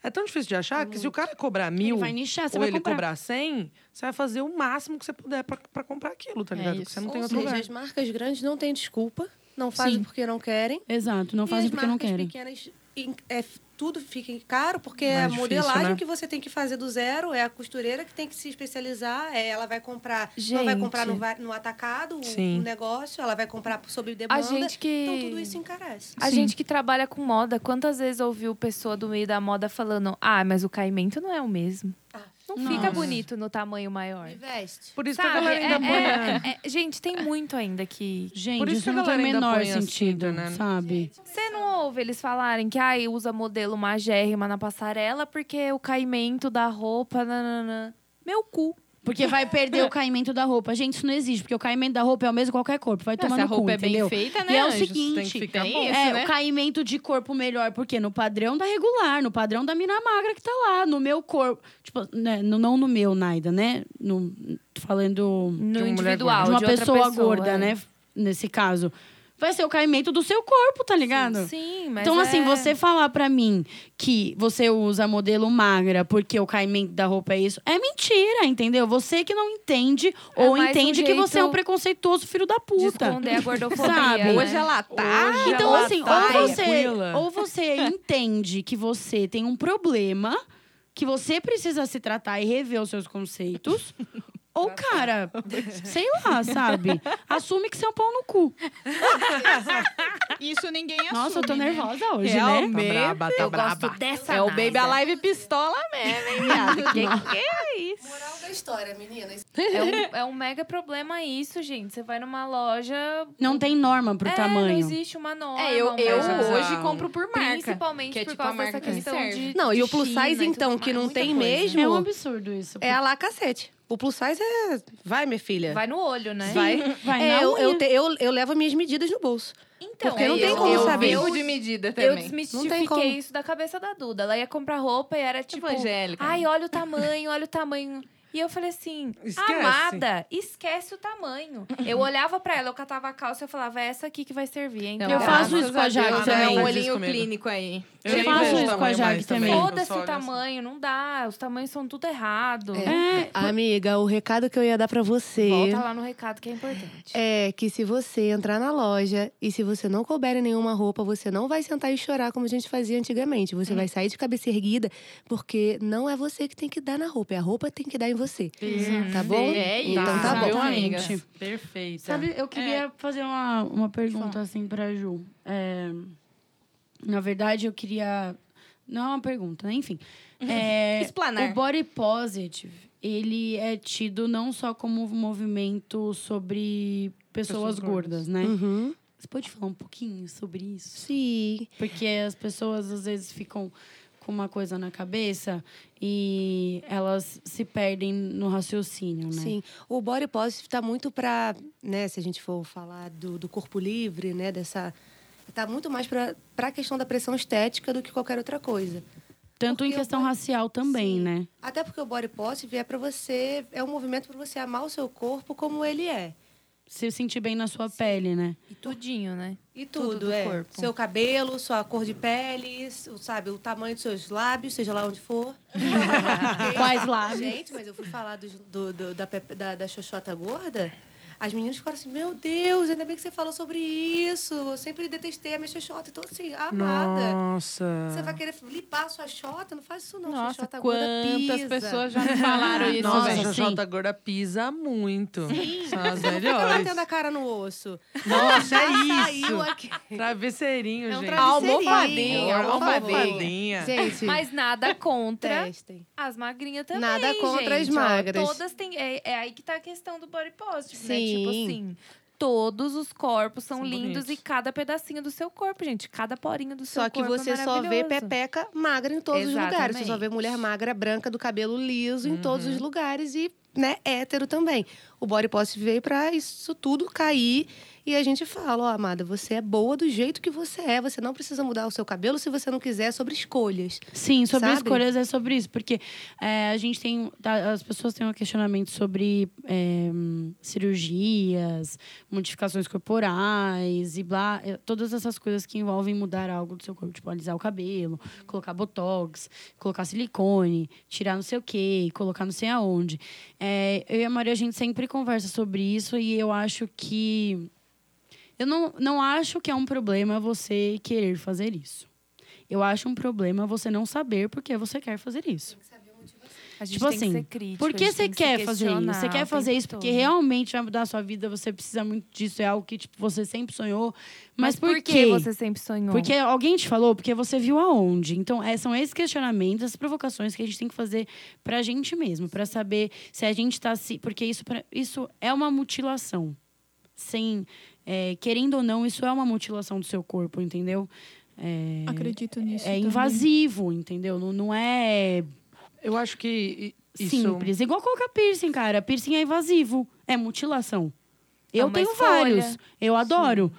Speaker 2: É tão difícil de achar que se o cara cobrar mil
Speaker 4: vai nichar, você
Speaker 2: ou
Speaker 4: vai
Speaker 2: ele
Speaker 4: comprar.
Speaker 2: cobrar 100, você vai fazer o máximo que você puder pra, pra comprar aquilo, tá
Speaker 7: É
Speaker 2: ligado?
Speaker 7: isso.
Speaker 2: Porque você não tem
Speaker 5: Ou
Speaker 2: outro
Speaker 5: seja,
Speaker 2: lugar.
Speaker 5: as marcas grandes não têm desculpa, não fazem
Speaker 4: Sim.
Speaker 5: porque não querem.
Speaker 4: Exato, não
Speaker 5: e
Speaker 4: fazem
Speaker 5: as
Speaker 4: porque não
Speaker 5: marcas
Speaker 4: querem.
Speaker 5: pequenas, é, tudo fica caro, porque
Speaker 2: Mais
Speaker 5: é a
Speaker 2: difícil,
Speaker 5: modelagem
Speaker 2: né?
Speaker 5: que você tem que fazer do zero, é a costureira que tem que se especializar, é, ela vai comprar, não vai
Speaker 1: Gente.
Speaker 5: comprar no, no atacado o-
Speaker 2: Sim.
Speaker 5: o negócio, ela vai comprar sob demanda.
Speaker 1: A gente que.
Speaker 5: Então tudo isso encarece.
Speaker 1: A gente que trabalha com moda, quantas vezes ouviu pessoa do meio da moda falando: ah, mas o caimento não é o mesmo.
Speaker 5: Ah,
Speaker 1: Não
Speaker 4: Nossa.
Speaker 1: fica bonito no tamanho maior.
Speaker 5: Veste.
Speaker 2: Por isso que a
Speaker 1: Sabe?
Speaker 2: galera ainda
Speaker 1: É-
Speaker 2: põe...
Speaker 1: é- é- é- gente, tem muito ainda que.
Speaker 4: Gente,
Speaker 2: Por isso
Speaker 4: isso
Speaker 2: que a
Speaker 4: não tem o menor
Speaker 2: assim,
Speaker 4: sentido,
Speaker 2: né?
Speaker 4: sabe?
Speaker 1: Ouve eles falarem que ai, usa modelo magérrima na passarela porque o caimento da roupa. Nanana. Meu cu.
Speaker 4: Porque vai perder o caimento da roupa. Gente, isso não existe, porque o caimento da roupa é o mesmo qualquer corpo. Vai tomar
Speaker 7: Se a
Speaker 4: no cu,
Speaker 7: roupa é bem
Speaker 4: entendeu?
Speaker 7: feita, né,
Speaker 4: E é o seguinte,
Speaker 2: Tem
Speaker 7: isso,
Speaker 4: é,
Speaker 7: né?
Speaker 4: o caimento de corpo melhor, porque no padrão da regular, no padrão da mina magra que tá lá, no meu corpo. Tipo, né, no- não no meu, Naida, né? No, tô falando
Speaker 1: No
Speaker 2: uma mulher
Speaker 1: individual,
Speaker 4: de uma
Speaker 1: outra
Speaker 4: pessoa,
Speaker 1: pessoa,
Speaker 4: gorda,
Speaker 1: é.
Speaker 4: né? Nesse caso. Vai ser o caimento do seu corpo, tá ligado?
Speaker 1: Sim, mas
Speaker 4: Então, assim,
Speaker 1: é-
Speaker 4: você falar pra mim que você usa modelo magra porque o caimento da roupa é isso, é mentira, entendeu? Você que não entende
Speaker 1: É
Speaker 4: ou
Speaker 1: mais um
Speaker 4: entende que você é um preconceituoso filho da
Speaker 1: de
Speaker 4: puta.
Speaker 1: esconder a gordofobia,
Speaker 4: Sabe?
Speaker 1: né?
Speaker 7: Hoje ela tá.
Speaker 2: Hoje
Speaker 4: Então,
Speaker 2: ela
Speaker 4: assim,
Speaker 2: tá
Speaker 4: ou você, ou você [laughs] entende que você tem um problema, que você precisa se tratar e rever os seus conceitos. Ou, cara, [laughs] sei lá, sabe? Assume que você é um pau no cu.
Speaker 6: Isso ninguém assume,
Speaker 4: Nossa, eu tô
Speaker 6: né?
Speaker 4: nervosa hoje,
Speaker 7: Realmente.
Speaker 4: né?
Speaker 2: Tá braba, tá
Speaker 1: Eu
Speaker 2: braba.
Speaker 1: gosto dessa
Speaker 7: É o Baby. Alive pistola mesmo, hein, viado? Que que é isso?
Speaker 5: Moral da história, meninas.
Speaker 1: É um, é um mega problema isso, gente. Você vai numa loja...
Speaker 4: Não tem norma pro
Speaker 1: é,
Speaker 4: tamanho.
Speaker 1: não existe uma norma.
Speaker 7: É, eu, eu
Speaker 2: é
Speaker 7: hoje
Speaker 2: bizarro.
Speaker 7: compro por marca.
Speaker 1: Principalmente
Speaker 7: que é
Speaker 1: por
Speaker 7: tipo
Speaker 1: causa dessa
Speaker 7: marca que me
Speaker 1: questão de
Speaker 5: Não, e o plus size, então, que não tem mesmo.
Speaker 4: É um absurdo isso.
Speaker 5: É a lá cacete. O plus size é. Vai, minha filha.
Speaker 1: Vai no olho, né?
Speaker 5: Vai.
Speaker 4: Vai
Speaker 5: É,
Speaker 4: na
Speaker 5: eu, eu, te- eu, eu levo minhas medidas no bolso.
Speaker 1: Então,
Speaker 5: Porque não
Speaker 1: eu-
Speaker 5: tem como
Speaker 1: eu,
Speaker 5: saber.
Speaker 7: Eu
Speaker 1: Eu,
Speaker 7: de medida
Speaker 1: eu
Speaker 7: também.
Speaker 5: Não tem
Speaker 1: desmistifiquei
Speaker 5: como.
Speaker 1: isso da cabeça da Duda. Ela ia comprar roupa e era tipo...
Speaker 7: evangélica.
Speaker 1: Ai, olha o tamanho, olha o tamanho. E eu falei assim,
Speaker 2: Esquece.
Speaker 1: amada, esquece o tamanho. Eu olhava pra ela, eu catava a calça e eu falava, é essa aqui que vai servir, hein?
Speaker 7: Não,
Speaker 4: Eu faço
Speaker 7: graças
Speaker 4: isso com a Jaque também.
Speaker 7: É um olhinho clínico aí.
Speaker 2: Eu
Speaker 4: Eu faço isso com a Jaque também.
Speaker 1: Foda-se o
Speaker 2: assim.
Speaker 1: tamanho, não dá. Os tamanhos são tudo errado.
Speaker 4: É,
Speaker 5: Amiga, o recado que eu ia dar pra você
Speaker 1: Volta lá no recado que é importante.
Speaker 5: é que se você entrar na loja e se você não couber em nenhuma roupa, você não vai sentar e chorar como a gente fazia antigamente. Você vai sair de cabeça erguida, porque não é você que tem que dar na roupa, é a roupa que tem que dar em você. Tá bom?
Speaker 7: É isso,
Speaker 5: então tá bom.
Speaker 7: amiga?
Speaker 4: Gente.
Speaker 2: Perfeita.
Speaker 4: Sabe, eu queria fazer uma, uma pergunta assim pra Ju. É, na verdade, eu queria. Não é uma pergunta, né? Enfim. [laughs] É,
Speaker 7: Explanar.
Speaker 4: O body positive, ele é tido não só como um movimento sobre pessoas,
Speaker 2: Pessoas
Speaker 4: gordas, né?
Speaker 5: Uhum.
Speaker 4: Você pode falar um pouquinho sobre isso?
Speaker 5: Sim.
Speaker 4: Porque as pessoas às vezes ficam com uma coisa na cabeça e elas se perdem no raciocínio, né?
Speaker 5: Sim, o body positive está muito para, né, se a gente for falar do, do corpo livre, né, dessa tá muito mais para a questão da pressão estética do que qualquer outra coisa.
Speaker 4: Tanto em
Speaker 5: Porque o
Speaker 4: questão
Speaker 5: body-
Speaker 4: racial também,
Speaker 5: Sim.
Speaker 4: né?
Speaker 5: Até porque o body positive é para você, é um movimento para você amar o seu corpo como ele é.
Speaker 4: Se sentir bem na sua pele, né?
Speaker 1: E tudinho, né?
Speaker 5: E
Speaker 1: Tudo
Speaker 5: tudo,
Speaker 1: do
Speaker 5: é.
Speaker 1: corpo.
Speaker 5: Seu cabelo, sua cor de pele, sabe, o tamanho dos seus lábios, seja lá onde for. [laughs]
Speaker 4: Quais lábios?
Speaker 5: Gente, mas eu fui falar do, do- do- da, da, da xoxota gorda. As meninas ficaram assim, meu Deus, ainda bem que você falou sobre isso. Eu sempre detestei a minha xoxota. Então, assim, amada.
Speaker 2: Nossa.
Speaker 5: Você vai querer limpar a sua xota? Não faz isso não.
Speaker 7: Nossa,
Speaker 5: xoxota gorda
Speaker 7: quantas
Speaker 5: pisa.
Speaker 7: pessoas já me falaram [laughs] isso,
Speaker 2: Nossa,
Speaker 7: velho.
Speaker 2: a
Speaker 4: sim.
Speaker 2: Xoxota gorda pisa muito. São as
Speaker 5: Fica
Speaker 2: melhores.
Speaker 5: batendo a cara no osso.
Speaker 2: Nossa, é
Speaker 5: Saiu
Speaker 2: isso.
Speaker 5: aqui.
Speaker 2: Travesseirinho,
Speaker 5: É um
Speaker 2: gente.
Speaker 7: Almofadinha,
Speaker 5: favor.
Speaker 7: almofadinha.
Speaker 5: Gente,
Speaker 1: Mas nada contra
Speaker 5: testem.
Speaker 1: as magrinhas também.
Speaker 5: Nada contra as
Speaker 1: gente, ó.
Speaker 5: magras.
Speaker 1: todas têm. É, é aí que tá a questão do body positive, né? Tipo assim. Todos os corpos são,
Speaker 2: São
Speaker 1: lindos
Speaker 2: bonitos.
Speaker 1: e cada pedacinho do seu corpo, gente. Cada porinho do seu
Speaker 5: Só que
Speaker 1: corpo.
Speaker 5: você
Speaker 1: é
Speaker 5: só vê pepeca magra em todos os lugares. Você só vê
Speaker 1: Exatamente.
Speaker 5: mulher magra, branca, do cabelo liso em todos
Speaker 2: Uhum.
Speaker 5: os lugares. E, né, hétero também. O body positive veio pra isso tudo cair. E a gente fala, ó, amada, você é boa do jeito que você é. Você não precisa mudar o seu cabelo se você não quiser, é sobre escolhas.
Speaker 4: Sim, sobre
Speaker 5: Sabe?
Speaker 4: escolhas é sobre isso. Porque é, a gente tem. tá, As pessoas têm um questionamento sobre é, cirurgias, modificações corporais e blá. é, Todas essas coisas que envolvem mudar algo do seu corpo. Tipo, alisar o cabelo, colocar botox, colocar silicone, tirar não sei o quê, colocar não sei aonde. É, eu e a Maria, a gente sempre conversa sobre isso e eu acho que. Eu não, não acho que é um problema você querer fazer isso. Eu acho um problema você não saber por que você quer fazer isso.
Speaker 1: A gente
Speaker 4: Tipo
Speaker 1: tem
Speaker 4: assim,
Speaker 1: que ser crítico,
Speaker 4: Por que você
Speaker 1: tem que
Speaker 4: quer fazer isso? Você quer fazer isso porque
Speaker 1: todo.
Speaker 4: realmente vai mudar a sua vida, você precisa muito disso, é algo que tipo, você sempre sonhou. Mas,
Speaker 1: Mas por
Speaker 4: quê?
Speaker 1: que você sempre sonhou?
Speaker 4: Porque alguém te falou, porque você viu aonde. Então, é, são esses questionamentos, essas provocações que a gente tem que fazer pra gente mesmo, pra saber se a gente tá se. Porque isso, pra- isso é uma mutilação. Sem. é, querendo ou não, isso é uma mutilação do seu corpo, entendeu? É,
Speaker 6: Acredito nisso.
Speaker 4: é
Speaker 6: também.
Speaker 4: invasivo, entendeu? Não, não é.
Speaker 2: Eu acho que Isso-
Speaker 4: simples. Igual colocar piercing, cara. Piercing é invasivo. É mutilação. Eu
Speaker 1: uma
Speaker 4: tenho
Speaker 1: escolha.
Speaker 4: vários. Eu adoro.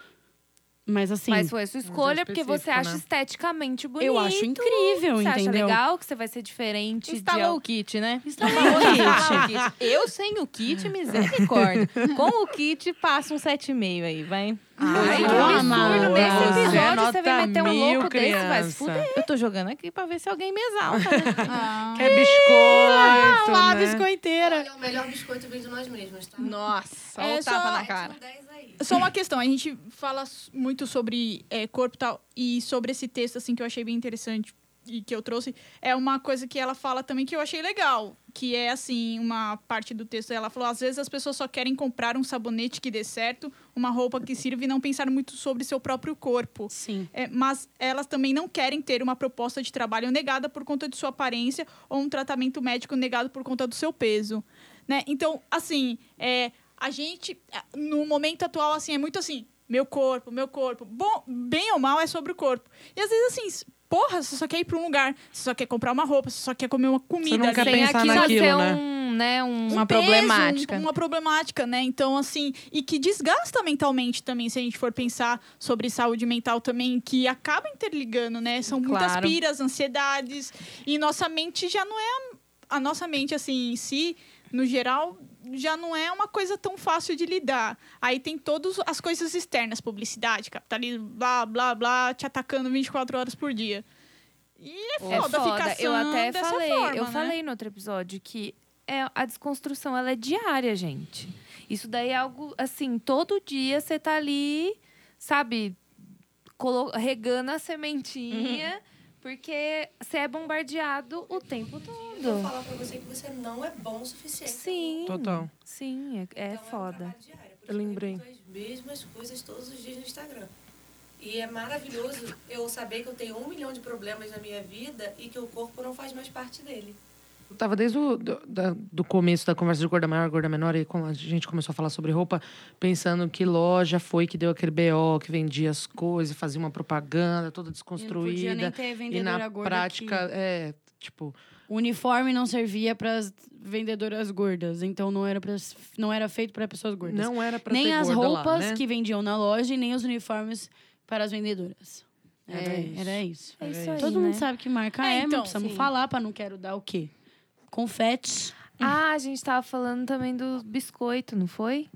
Speaker 4: Mas assim,
Speaker 1: Mas foi a sua escolha porque você acha
Speaker 2: né?
Speaker 1: esteticamente bonito.
Speaker 4: eu acho incrível,
Speaker 1: Você acha
Speaker 4: entendeu?
Speaker 1: legal que você vai ser diferente de
Speaker 7: Instalou o kit, né?
Speaker 4: Instalou o kit.
Speaker 7: Eu sem o kit, [laughs] misericórdia. Com o kit, passa um 7,5 aí, vai.
Speaker 1: Ai, que absurdo. Nesse
Speaker 2: Você é
Speaker 1: episódio você vai
Speaker 2: nota
Speaker 1: meter um
Speaker 2: mil,
Speaker 1: louco desse, vai se
Speaker 2: criança.
Speaker 1: fuder.
Speaker 7: Eu tô jogando aqui pra ver se alguém me exalta, né? [laughs]
Speaker 6: Ah.
Speaker 2: Quer biscoito,
Speaker 4: lá,
Speaker 2: né?
Speaker 4: biscoiteira.
Speaker 5: Olha, o melhor biscoito vem de nós mesmos, tá?
Speaker 7: Nossa,
Speaker 6: É
Speaker 7: olha o
Speaker 6: só-
Speaker 7: tapa na cara.
Speaker 5: 10 aí.
Speaker 6: Só uma questão, a gente fala muito sobre é, corpo e tal, e sobre esse texto, assim, que eu achei bem interessante e que eu trouxe, é uma coisa que ela fala também que eu achei legal, que é, assim, uma parte do texto, ela falou, às vezes as pessoas só querem comprar um sabonete que dê certo, uma roupa que sirva e não pensar muito sobre seu próprio corpo.
Speaker 4: Sim.
Speaker 6: É, mas elas também não querem ter uma proposta de trabalho negada por conta de sua aparência ou um tratamento médico negado por conta do seu peso, né? Então, assim, é, a gente, no momento atual, assim, é muito assim, meu corpo, meu corpo. Bom, bem ou mal é sobre o corpo. E às vezes, assim, porra, você só quer ir pra um lugar, você só quer comprar uma roupa, você só quer comer uma comida.
Speaker 2: não quer.
Speaker 1: Tem
Speaker 2: pensar
Speaker 1: aqui
Speaker 2: naquilo,
Speaker 1: ser
Speaker 2: né?
Speaker 1: um, né, um...
Speaker 6: Um
Speaker 7: Uma
Speaker 6: peso,
Speaker 7: problemática.
Speaker 6: um- uma problemática, né? Então, assim, e que desgasta mentalmente também, se a gente for pensar sobre saúde mental também, que acaba interligando, né? São muitas
Speaker 7: Claro.
Speaker 6: piras, ansiedades, e nossa mente já não é. A, a nossa mente, assim, em si, no geral, já não é uma coisa tão fácil de lidar. Aí tem todas as coisas externas, publicidade, capitalismo, blá, blá, blá, te atacando 24 horas por dia. E é
Speaker 1: É
Speaker 6: foda,
Speaker 1: foda.
Speaker 6: ficar
Speaker 1: Eu até falei,
Speaker 6: forma,
Speaker 1: eu
Speaker 6: né?
Speaker 1: falei no outro episódio que é, a desconstrução ela é diária, gente. Isso daí é algo assim, todo dia você tá ali, sabe, regando a sementinha,
Speaker 6: Uhum.
Speaker 1: Porque você é bombardeado o tempo
Speaker 5: Eu vou
Speaker 1: todo.
Speaker 5: falar pra você que você não é bom o suficiente.
Speaker 1: Sim.
Speaker 2: Total.
Speaker 1: Sim, é, é
Speaker 5: Então, um
Speaker 1: foda.
Speaker 5: trabalho diário, por
Speaker 2: Eu lembrei.
Speaker 5: Eu as mesmas coisas todos os dias no Instagram. E é maravilhoso eu saber que eu tenho um milhão de problemas na minha vida e que o corpo não faz mais parte dele.
Speaker 2: Eu tava desde o do, da- do começo da conversa de gorda maior, gorda menor, e quando a gente começou a falar sobre roupa, pensando que loja foi que deu aquele BO, que vendia as coisas, fazia uma propaganda toda
Speaker 4: E não podia nem
Speaker 2: desconstruída.
Speaker 4: ter
Speaker 2: E
Speaker 4: vendedora
Speaker 2: na
Speaker 4: gorda
Speaker 2: prática,
Speaker 4: que-
Speaker 2: é, tipo,
Speaker 4: O uniforme não servia para vendedoras gordas, então não era, pra, não era feito para pessoas gordas.
Speaker 2: não era pra
Speaker 4: nem
Speaker 2: ter
Speaker 4: as
Speaker 2: gorda
Speaker 4: roupas
Speaker 2: lá, né?
Speaker 4: que vendiam na loja e nem os uniformes para as vendedoras.
Speaker 2: Era
Speaker 4: É,
Speaker 2: isso.
Speaker 4: Era isso.
Speaker 1: É isso
Speaker 2: isso.
Speaker 1: aí,
Speaker 4: Todo
Speaker 1: né?
Speaker 4: mundo sabe que marca
Speaker 6: É,
Speaker 4: é,
Speaker 6: então,
Speaker 4: mas precisamos
Speaker 6: sim.
Speaker 4: falar para não quero dar o quê? Confetes.
Speaker 1: Ah, a gente tava falando também do biscoito, não foi?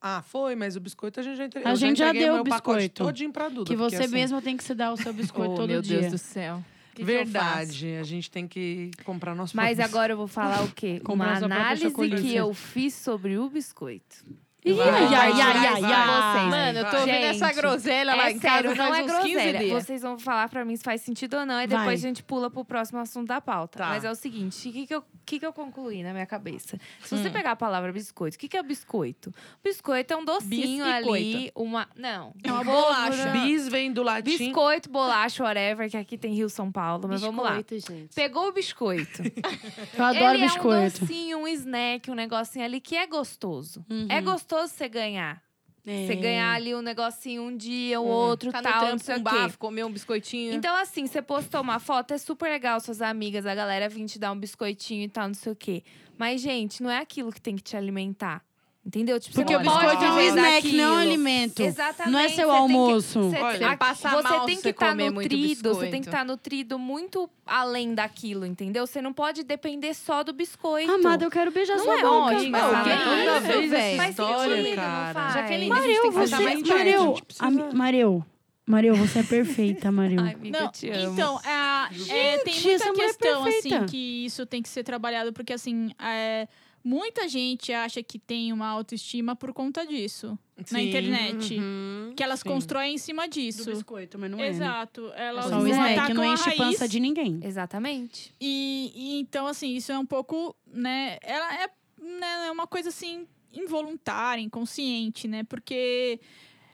Speaker 2: Ah, foi, mas o biscoito a gente já entre...
Speaker 4: A gente já
Speaker 2: entreguei
Speaker 4: deu
Speaker 2: meu
Speaker 4: o
Speaker 2: pacote
Speaker 4: biscoito.
Speaker 2: todinho pra Duda.
Speaker 4: que você
Speaker 2: assim,
Speaker 4: mesmo tem que se dar o seu biscoito
Speaker 7: Oh,
Speaker 4: todo
Speaker 7: meu
Speaker 4: dia.
Speaker 7: Deus do céu. Que que?
Speaker 2: Verdade, a gente tem que comprar nosso
Speaker 1: Mas agora eu vou falar o quê? [laughs] Uma análise que eu fiz sobre o biscoito.
Speaker 4: Ih,
Speaker 2: Vai,
Speaker 4: ai,
Speaker 2: vai,
Speaker 4: ai,
Speaker 2: vai,
Speaker 4: ai,
Speaker 2: vai,
Speaker 4: ai.
Speaker 7: Mano, eu tô
Speaker 2: Vai.
Speaker 7: ouvindo essa groselha lá
Speaker 1: é
Speaker 7: em
Speaker 1: sério,
Speaker 7: casa
Speaker 1: não
Speaker 7: faz
Speaker 1: é
Speaker 7: uns 15
Speaker 1: groselha.
Speaker 7: dias.
Speaker 1: Vocês vão falar pra mim se faz sentido ou não, e
Speaker 2: Vai.
Speaker 1: depois a gente pula pro próximo assunto da pauta.
Speaker 2: Tá.
Speaker 1: Mas é o seguinte, o que, que, eu, que, que eu concluí na minha cabeça? Se
Speaker 7: Hum.
Speaker 1: você pegar a palavra biscoito, o que, que é biscoito? Biscoito é um docinho ali,
Speaker 7: Biscoito.
Speaker 1: uma... Não.
Speaker 6: É uma
Speaker 1: um
Speaker 6: bolacha.
Speaker 2: Bis vem do latim.
Speaker 1: Biscoito, bolacha, whatever, que aqui tem Rio São Paulo, mas vamos lá.
Speaker 5: Biscoito, gente.
Speaker 1: Pegou o biscoito. [laughs]
Speaker 4: Eu adoro
Speaker 1: Ele
Speaker 4: biscoito.
Speaker 1: é um docinho, um snack, um negocinho ali que é gostoso.
Speaker 4: Uhum.
Speaker 1: É gostoso você ganhar. Você
Speaker 4: É.
Speaker 1: ganhar ali um negocinho um dia, o outro,
Speaker 7: Tá no
Speaker 1: tal, não
Speaker 7: trampo
Speaker 1: sei
Speaker 7: com
Speaker 1: o quê.
Speaker 7: bafo, comer um biscoitinho.
Speaker 1: Então, assim, você postou uma foto, é super legal, suas amigas, a galera vir te dar um biscoitinho e tal, não sei o quê. Mas, gente, não é aquilo que tem que te alimentar. Entendeu? Tipo,
Speaker 4: Porque
Speaker 1: você
Speaker 4: o
Speaker 1: não pode
Speaker 4: biscoito é um snack, não é um
Speaker 1: daquilo.
Speaker 4: alimento.
Speaker 1: Exatamente.
Speaker 4: Não é seu
Speaker 1: você tem que-
Speaker 4: almoço.
Speaker 1: você- a- tem que estar
Speaker 7: muito
Speaker 1: nutrido, você tem que estar nutrido muito além daquilo, entendeu? Você não pode depender só do biscoito.
Speaker 4: Amada, eu quero beijar
Speaker 1: Não
Speaker 4: sua
Speaker 1: é
Speaker 4: boca.
Speaker 1: ótimo,
Speaker 2: Não, que
Speaker 1: análise,
Speaker 2: toda vez
Speaker 1: velho.
Speaker 2: essa
Speaker 1: Faz
Speaker 2: história,
Speaker 1: sentido, não
Speaker 2: cara.
Speaker 1: faz?
Speaker 7: Jaqueline, a gente
Speaker 4: Mareu,
Speaker 7: tem que
Speaker 4: você...
Speaker 7: mais
Speaker 4: Mareu,
Speaker 2: gente
Speaker 4: Ami- Mareu, Mareu, você é perfeita, Mareu.
Speaker 1: Ai, amiga,
Speaker 6: Não,
Speaker 1: eu te amo.
Speaker 6: então, é, é, tem
Speaker 4: Gente,
Speaker 6: muita
Speaker 4: é
Speaker 6: questão, assim, que isso tem que ser trabalhado, porque, assim, é, muita gente acha que tem uma autoestima por conta disso, na
Speaker 2: Sim,
Speaker 6: internet.
Speaker 2: uhum,
Speaker 6: Que elas
Speaker 2: sim.
Speaker 6: constroem em cima
Speaker 4: Do
Speaker 6: disso.
Speaker 4: biscoito, mas não é. né?
Speaker 6: Exato.
Speaker 4: É
Speaker 6: Elas
Speaker 4: só um snack, não
Speaker 6: a
Speaker 4: enche
Speaker 6: raiz.
Speaker 4: pança de ninguém.
Speaker 1: Exatamente.
Speaker 6: E, e então, assim, isso é um pouco, né? Ela é, né, é uma coisa assim involuntária, inconsciente, né? Porque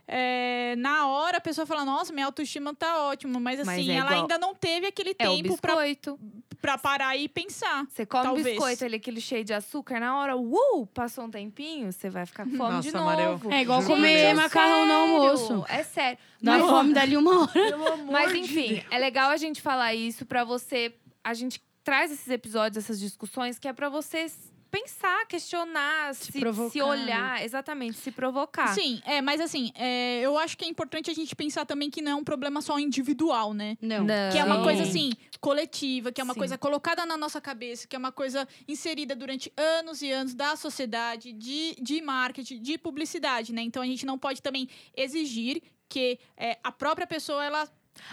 Speaker 6: é, na hora a pessoa fala, nossa, minha autoestima tá ótima, mas
Speaker 1: Mas
Speaker 6: assim,
Speaker 1: é
Speaker 6: ela
Speaker 1: igual-
Speaker 6: ainda não teve aquele
Speaker 1: É
Speaker 6: tempo pra, pra parar e pensar.
Speaker 1: Você come
Speaker 6: Talvez.
Speaker 1: biscoito ali, aquele cheio de açúcar, na hora, uh, passou um tempinho, você vai ficar com fome de
Speaker 2: Nossa, Mareu.
Speaker 1: novo.
Speaker 4: É igual
Speaker 2: Juro
Speaker 4: comer
Speaker 2: Deus.
Speaker 4: macarrão no almoço.
Speaker 1: É sério.
Speaker 4: Dá
Speaker 1: Mas-
Speaker 4: fome dali uma hora.
Speaker 1: Mas enfim, é legal a gente falar isso pra você. A gente traz esses episódios, essas discussões, que é pra você s- pensar, questionar, se, se,
Speaker 4: provocar,
Speaker 1: olhar, exatamente, se provocar.
Speaker 6: Sim, é, mas assim, é, eu acho que é importante a gente pensar também que não é um problema só individual, né?
Speaker 4: Não.
Speaker 1: Não.
Speaker 6: Que é uma coisa assim, coletiva, que é uma
Speaker 1: Sim.
Speaker 6: coisa colocada na nossa cabeça, que é uma coisa inserida durante anos e anos da sociedade, de, de marketing, de publicidade, né? Então a gente não pode também exigir que é, a própria pessoa ela.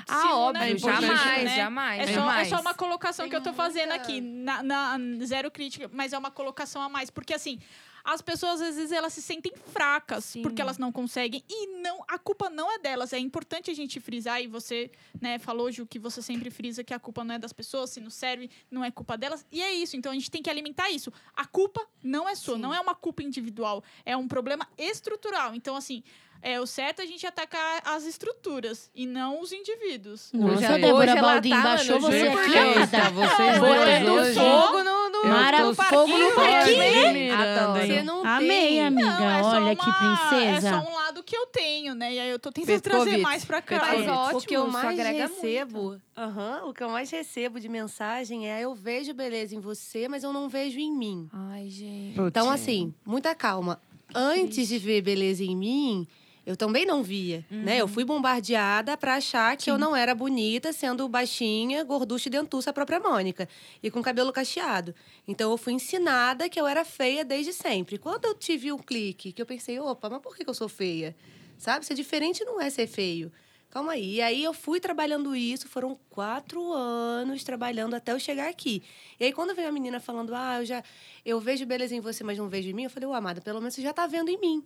Speaker 1: Ah,
Speaker 6: se una
Speaker 1: óbvio,
Speaker 6: a isso,
Speaker 1: jamais,
Speaker 6: né?
Speaker 1: jamais,
Speaker 6: É só, é
Speaker 1: jamais.
Speaker 6: só uma colocação
Speaker 5: Tem
Speaker 6: que eu tô fazendo
Speaker 5: muita-
Speaker 6: aqui. Na, na- zero crítica, mas é uma colocação a mais. Porque assim. As pessoas, às vezes, elas se sentem fracas
Speaker 1: Sim.
Speaker 6: porque elas não conseguem. E não, a culpa não é delas. É importante a gente frisar, e você né, falou, Ju, que você sempre frisa que a culpa não é das pessoas, se não serve, não é culpa delas. E é isso. Então a gente tem que alimentar isso. A culpa não é sua,
Speaker 5: Sim.
Speaker 6: não é uma culpa individual. É um problema estrutural. Então, assim, é o certo é a gente atacar as estruturas e não os indivíduos.
Speaker 4: Nossa,
Speaker 1: Hoje-
Speaker 4: Débora Baldin,
Speaker 1: tá,
Speaker 4: baixou
Speaker 1: mano,
Speaker 4: você aqui. Eita.
Speaker 2: vocês
Speaker 4: Botando
Speaker 2: dois hoje.
Speaker 4: fogo
Speaker 1: no, no,
Speaker 4: Mara- fogo no
Speaker 2: parquinho?
Speaker 5: Você não
Speaker 4: Amei,
Speaker 5: tem.
Speaker 4: amiga.
Speaker 6: Não, é só
Speaker 4: Olha
Speaker 6: uma-
Speaker 4: que
Speaker 6: É
Speaker 4: princesa.
Speaker 6: só um lado que eu tenho, né? E aí eu tô tentando trazer mais pra cá.
Speaker 1: Mas ótimo,
Speaker 5: o que eu mais
Speaker 1: agrega
Speaker 5: recebo, aham, o que eu mais recebo de mensagem é eu vejo beleza em você, mas eu não vejo em mim.
Speaker 1: Ai, gente.
Speaker 5: Então, assim, muita calma. Antes de ver beleza em mim, eu também não via, né? Eu fui bombardeada pra achar que eu não era bonita, sendo baixinha, gorducha e dentuça a própria Mônica. E com cabelo cacheado. Então, eu fui ensinada que eu era feia desde sempre. Quando eu tive um clique, que eu pensei, opa, mas por que que eu sou feia? Sabe? Ser diferente não é ser feio. Calma aí. E aí eu fui trabalhando isso, foram quatro anos trabalhando até eu chegar aqui. E aí, quando veio a menina falando, ah, eu já eu vejo beleza em você, mas não vejo em mim, eu falei, ô, amada, pelo menos você já tá vendo em mim.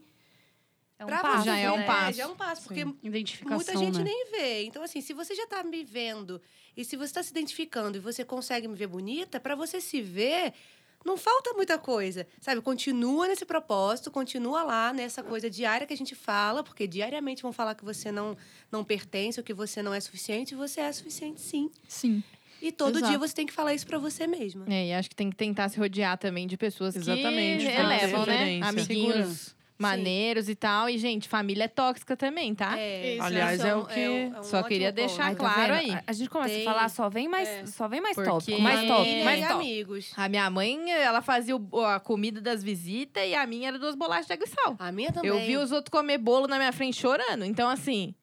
Speaker 1: É um
Speaker 5: Pra
Speaker 1: passo,
Speaker 5: você
Speaker 7: já é um passo.
Speaker 5: Já é um passo, porque
Speaker 4: Identificação,
Speaker 5: muita gente
Speaker 4: né?
Speaker 5: nem vê. Então, assim, se você já tá me vendo e se você está se identificando e você consegue me ver bonita, para você se ver, não falta muita coisa. Sabe? Continua nesse propósito, continua lá nessa coisa diária que a gente fala, porque diariamente vão falar que você não, não pertence ou que você não é suficiente, e você é suficiente sim.
Speaker 6: Sim.
Speaker 5: E todo
Speaker 6: Exato.
Speaker 5: dia você tem que falar isso para você mesma.
Speaker 7: É, e acho que tem que tentar se rodear também de pessoas
Speaker 2: Exatamente,
Speaker 7: que elevam, né? Amiguinhos
Speaker 4: Segurança.
Speaker 7: Maneiros e tal. E, gente, família é tóxica também, tá?
Speaker 5: É,
Speaker 2: Aliás, é o
Speaker 5: isso
Speaker 2: que-
Speaker 5: um- um
Speaker 7: Só
Speaker 5: ótimo
Speaker 7: queria
Speaker 5: ponto.
Speaker 7: deixar
Speaker 1: Ai, tá
Speaker 7: claro aí.
Speaker 1: A- A gente começa
Speaker 5: Tem-
Speaker 1: a falar, só vem mais,
Speaker 5: é.
Speaker 1: só vem mais
Speaker 7: Porque-
Speaker 1: tópico, mais
Speaker 7: É,
Speaker 1: tópico, mais tópico.
Speaker 5: amigos.
Speaker 7: A minha mãe, ela fazia o- a comida das visitas e a minha era duas bolachas de água e sal.
Speaker 5: A minha também.
Speaker 7: Eu vi os outros comer bolo na minha frente chorando. Então, assim,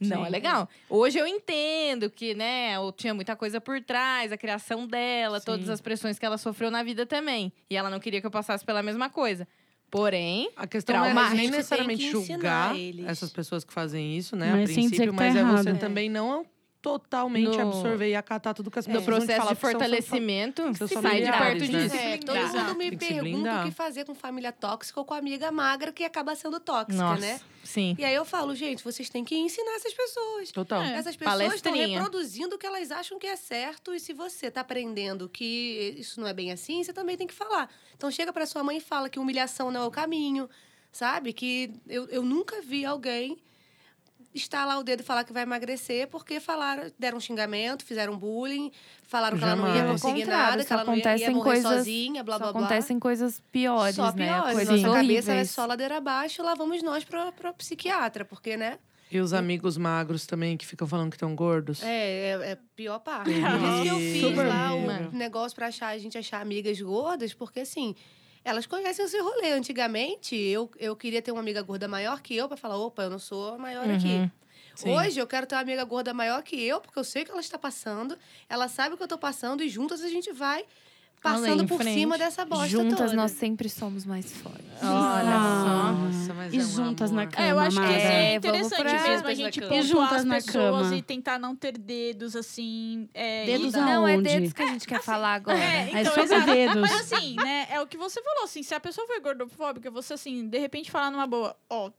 Speaker 7: não
Speaker 2: Sim.
Speaker 7: é legal. Hoje eu entendo que, né, eu tinha muita coisa por trás, a criação dela,
Speaker 2: Sim.
Speaker 7: todas as pressões que ela sofreu na vida também. E ela não queria que eu passasse pela mesma coisa. Porém,
Speaker 2: A questão não é
Speaker 7: Traumático.
Speaker 2: nem
Speaker 5: A gente
Speaker 2: necessariamente julgar essas pessoas que fazem isso, né?
Speaker 4: Mas
Speaker 2: a princípio,
Speaker 4: que tá
Speaker 2: mas é você
Speaker 4: errado.
Speaker 2: também não totalmente
Speaker 7: No-
Speaker 2: absorver e acatar tudo que as
Speaker 7: no
Speaker 2: pessoas te
Speaker 7: processo
Speaker 2: falar,
Speaker 7: de
Speaker 2: são
Speaker 7: fortalecimento,
Speaker 2: seus
Speaker 7: sai de perto
Speaker 2: né?
Speaker 7: disso.
Speaker 5: É, todo
Speaker 6: Exato.
Speaker 5: mundo me pergunta o que fazer com família tóxica ou com amiga magra que acaba sendo tóxica,
Speaker 7: Nossa,
Speaker 5: né?
Speaker 7: sim.
Speaker 5: E aí eu falo, gente, vocês têm que ensinar essas pessoas.
Speaker 2: Total.
Speaker 6: É.
Speaker 5: Essas pessoas estão reproduzindo o que elas acham que é certo. E se você tá aprendendo que isso não é bem assim, você também tem que falar. Então chega pra sua mãe e fala que humilhação não é o caminho, sabe? Que eu, eu nunca vi alguém estalar o dedo e falar que vai emagrecer porque falaram, deram um xingamento, fizeram bullying, falaram que ela não ia
Speaker 2: Jamais.
Speaker 5: conseguir nada, que ela não ia, ia morrer
Speaker 1: coisas-
Speaker 5: sozinha, blá blá blá.
Speaker 1: acontecem coisas piores,
Speaker 5: Só
Speaker 1: né?
Speaker 5: piores.
Speaker 1: Coisas
Speaker 5: Nossa
Speaker 1: horríveis.
Speaker 5: cabeça é só ladeira abaixo, lá vamos nós pra, pra psiquiatra, porque, né?
Speaker 2: E os amigos magros também que ficam falando que estão gordos.
Speaker 5: É, é, é pior parte. Por
Speaker 2: Terrível.
Speaker 5: isso que eu fiz
Speaker 2: Super
Speaker 5: lá o negócio pra achar, a gente achar amigas gordas, porque assim, elas conhecem esse rolê. Antigamente, eu, eu queria ter uma amiga gorda maior que eu pra falar, opa, eu não sou a maior
Speaker 7: Uhum.
Speaker 5: aqui.
Speaker 2: Sim.
Speaker 5: Hoje eu quero ter uma amiga gorda maior que eu, porque eu sei o que ela está passando, ela sabe o que eu tô passando e juntas a gente vai passando
Speaker 7: Além,
Speaker 5: por
Speaker 7: frente.
Speaker 5: cima dessa bosta
Speaker 1: Juntas
Speaker 5: toda.
Speaker 1: nós sempre somos mais fortes.
Speaker 7: Olha
Speaker 4: Ah.
Speaker 2: Nossa, mas
Speaker 4: E
Speaker 2: é um
Speaker 4: juntas na cama,
Speaker 6: É, eu acho que
Speaker 4: amada.
Speaker 6: é
Speaker 1: É,
Speaker 6: interessante mesmo, a gente pontuar
Speaker 4: E juntas
Speaker 6: as
Speaker 4: na
Speaker 6: pessoas
Speaker 4: cama.
Speaker 6: e tentar não ter dedos, assim... É,
Speaker 4: Dedos
Speaker 6: e-
Speaker 4: aonde?
Speaker 1: Não, é dedos que a gente quer falar agora.
Speaker 6: É,
Speaker 4: É
Speaker 6: então,
Speaker 4: sobre
Speaker 6: exato.
Speaker 4: dedos.
Speaker 6: Mas assim, né, é o que você falou, assim, se a pessoa for gordofóbica, você, assim, de repente falar numa boa, ó,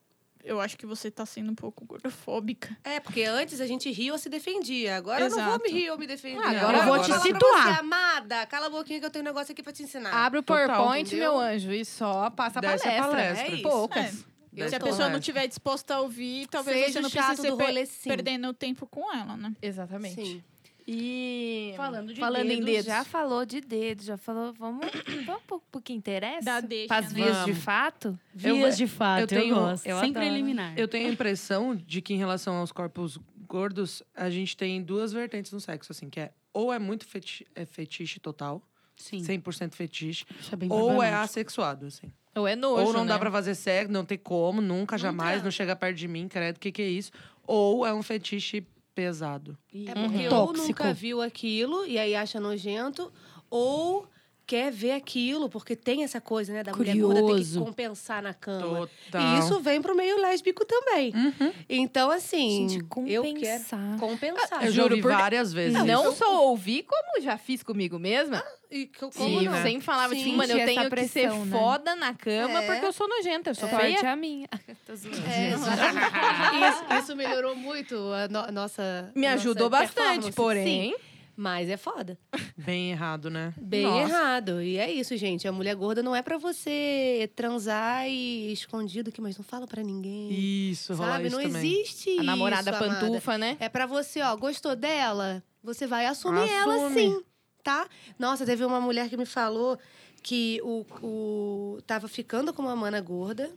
Speaker 6: eu acho que você tá sendo um pouco gordofóbica.
Speaker 5: É, porque antes a gente ria ou se defendia. Agora eu não vou
Speaker 6: Exato.
Speaker 5: me rir ou me defender.
Speaker 7: Ah, agora eu vou te
Speaker 4: situar.
Speaker 5: Você, amada, cala a boquinha que eu tenho um negócio aqui pra te ensinar.
Speaker 7: Abre o
Speaker 2: Total,
Speaker 7: PowerPoint,
Speaker 5: entendeu?
Speaker 7: meu anjo, e só passa a
Speaker 2: Desce a
Speaker 7: palestra.
Speaker 2: palestra.
Speaker 7: É
Speaker 2: É
Speaker 7: poucas.
Speaker 5: Eu
Speaker 6: se a pessoa não estiver disposta a ouvir, talvez
Speaker 5: Seja
Speaker 6: você não precise ser
Speaker 5: rolê, sim.
Speaker 6: perdendo tempo com ela, né?
Speaker 7: Exatamente.
Speaker 5: Sim.
Speaker 7: E
Speaker 4: Falando de
Speaker 7: falando em
Speaker 4: dedos,
Speaker 7: dedos,
Speaker 1: Já falou de dedos, já falou. Vamos, vamos pro, pro que interessa?
Speaker 6: Dá deixa,
Speaker 1: Pras
Speaker 6: né?
Speaker 1: vias de
Speaker 2: Vamos.
Speaker 1: fato?
Speaker 2: Eu-
Speaker 4: Vias de fato, eu,
Speaker 2: eu tenho-
Speaker 4: gosto.
Speaker 1: eu
Speaker 4: Sempre
Speaker 1: adoro.
Speaker 4: eliminar.
Speaker 2: Eu tenho a impressão de que em relação aos corpos gordos, a gente tem duas vertentes no sexo, assim, que é ou é muito feti é fetiche total,
Speaker 4: Sim.
Speaker 2: 100% fetiche,
Speaker 4: é
Speaker 2: ou é assexuado, assim.
Speaker 7: Ou é nojo,
Speaker 2: ou não
Speaker 7: né?
Speaker 2: dá pra fazer sexo, não tem como, nunca, jamais, não chega perto de mim, credo, o que que é isso? Ou é um fetiche pesado.
Speaker 5: É porque ou
Speaker 4: Tóxico.
Speaker 5: nunca viu aquilo e aí acha nojento, ou quer ver aquilo, porque tem essa coisa, né, da mulher gorda ter que
Speaker 4: Curioso.
Speaker 5: compensar na cama.
Speaker 2: Total.
Speaker 5: E isso vem pro meio lésbico também.
Speaker 2: Uhum.
Speaker 5: Então, assim,
Speaker 1: Gente,
Speaker 5: eu quero
Speaker 1: compensar.
Speaker 5: compensar.
Speaker 2: Eu já
Speaker 7: Juro por
Speaker 2: várias vezes.
Speaker 7: Não
Speaker 2: isso.
Speaker 7: só ouvi, como já fiz comigo mesma.
Speaker 5: E que- como
Speaker 7: Sim,
Speaker 5: não?
Speaker 7: sempre falava
Speaker 5: Sim.
Speaker 7: mano, eu tenho que ser
Speaker 1: pressão, né?
Speaker 7: foda na cama
Speaker 5: É.
Speaker 7: porque eu sou nojenta, eu sou
Speaker 1: Sorte
Speaker 7: feia.
Speaker 1: a minha. [laughs] Tô zoando.
Speaker 5: É, isso, isso melhorou muito a no- nossa.
Speaker 7: Me
Speaker 5: nossa
Speaker 7: ajudou bastante,
Speaker 5: performance.
Speaker 7: porém.
Speaker 5: Sim, mas é foda.
Speaker 2: Bem errado, né?
Speaker 5: Bem
Speaker 7: Nossa.
Speaker 5: errado. E é isso, gente. A mulher gorda não é pra você transar e escondido aqui, mas não fala pra ninguém.
Speaker 2: Isso, rola
Speaker 5: sabe?
Speaker 2: isso
Speaker 5: não
Speaker 2: também.
Speaker 5: existe
Speaker 7: A namorada
Speaker 5: isso, amada.
Speaker 7: pantufa, né?
Speaker 5: É pra você, ó, gostou dela? Você vai assumir ela
Speaker 2: Assume.
Speaker 5: sim, tá? Nossa, teve uma mulher que me falou que o, o tava ficando com uma mana gorda.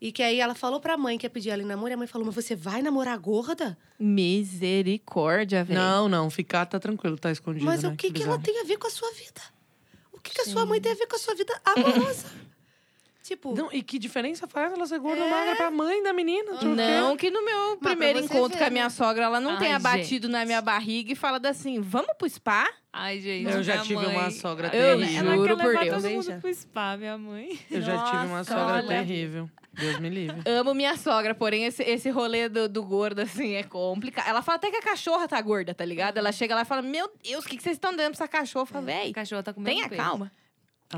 Speaker 5: E que aí ela falou pra mãe que ia pedir ela em namoro. E a mãe falou, mas você vai namorar gorda?
Speaker 7: Misericórdia, velho.
Speaker 2: Não, não, ficar tá tranquilo, tá escondido.
Speaker 5: Mas
Speaker 2: né?
Speaker 5: o que, que ela
Speaker 2: bizarro.
Speaker 5: tem a ver com a sua vida? O que, que a sua mãe tem a ver com a sua vida amorosa? [laughs] tipo,
Speaker 2: Não, e que diferença faz ela ser gorda ou magra pra mãe da menina? Tipo?
Speaker 7: Não, que no meu primeiro encontro
Speaker 5: ver,
Speaker 7: com a
Speaker 5: né?
Speaker 7: minha sogra, ela não
Speaker 1: Ai,
Speaker 7: tenha
Speaker 1: gente.
Speaker 7: batido na minha barriga e falado assim: vamos pro spa?
Speaker 1: Ai, gente.
Speaker 2: Eu já tive
Speaker 1: mãe...
Speaker 2: uma sogra
Speaker 7: Eu
Speaker 2: terrível.
Speaker 1: Ela
Speaker 7: Juro
Speaker 1: quer
Speaker 7: por
Speaker 1: levar
Speaker 7: Deus.
Speaker 1: todo mundo pro spa, minha mãe.
Speaker 2: Eu já tive uma
Speaker 7: Nossa,
Speaker 2: sogra
Speaker 7: olha.
Speaker 2: terrível. Deus me livre.
Speaker 7: Amo minha sogra, porém esse, esse rolê do, do gordo, assim, é complicado. Ela fala até que a cachorra tá gorda, tá ligado? Ela chega lá e fala: Meu Deus, o que, que vocês estão dando pra essa cachorra? Eu falo,
Speaker 1: A
Speaker 7: véi,
Speaker 1: cachorra tá comendo
Speaker 7: tenha
Speaker 1: peito.
Speaker 7: calma.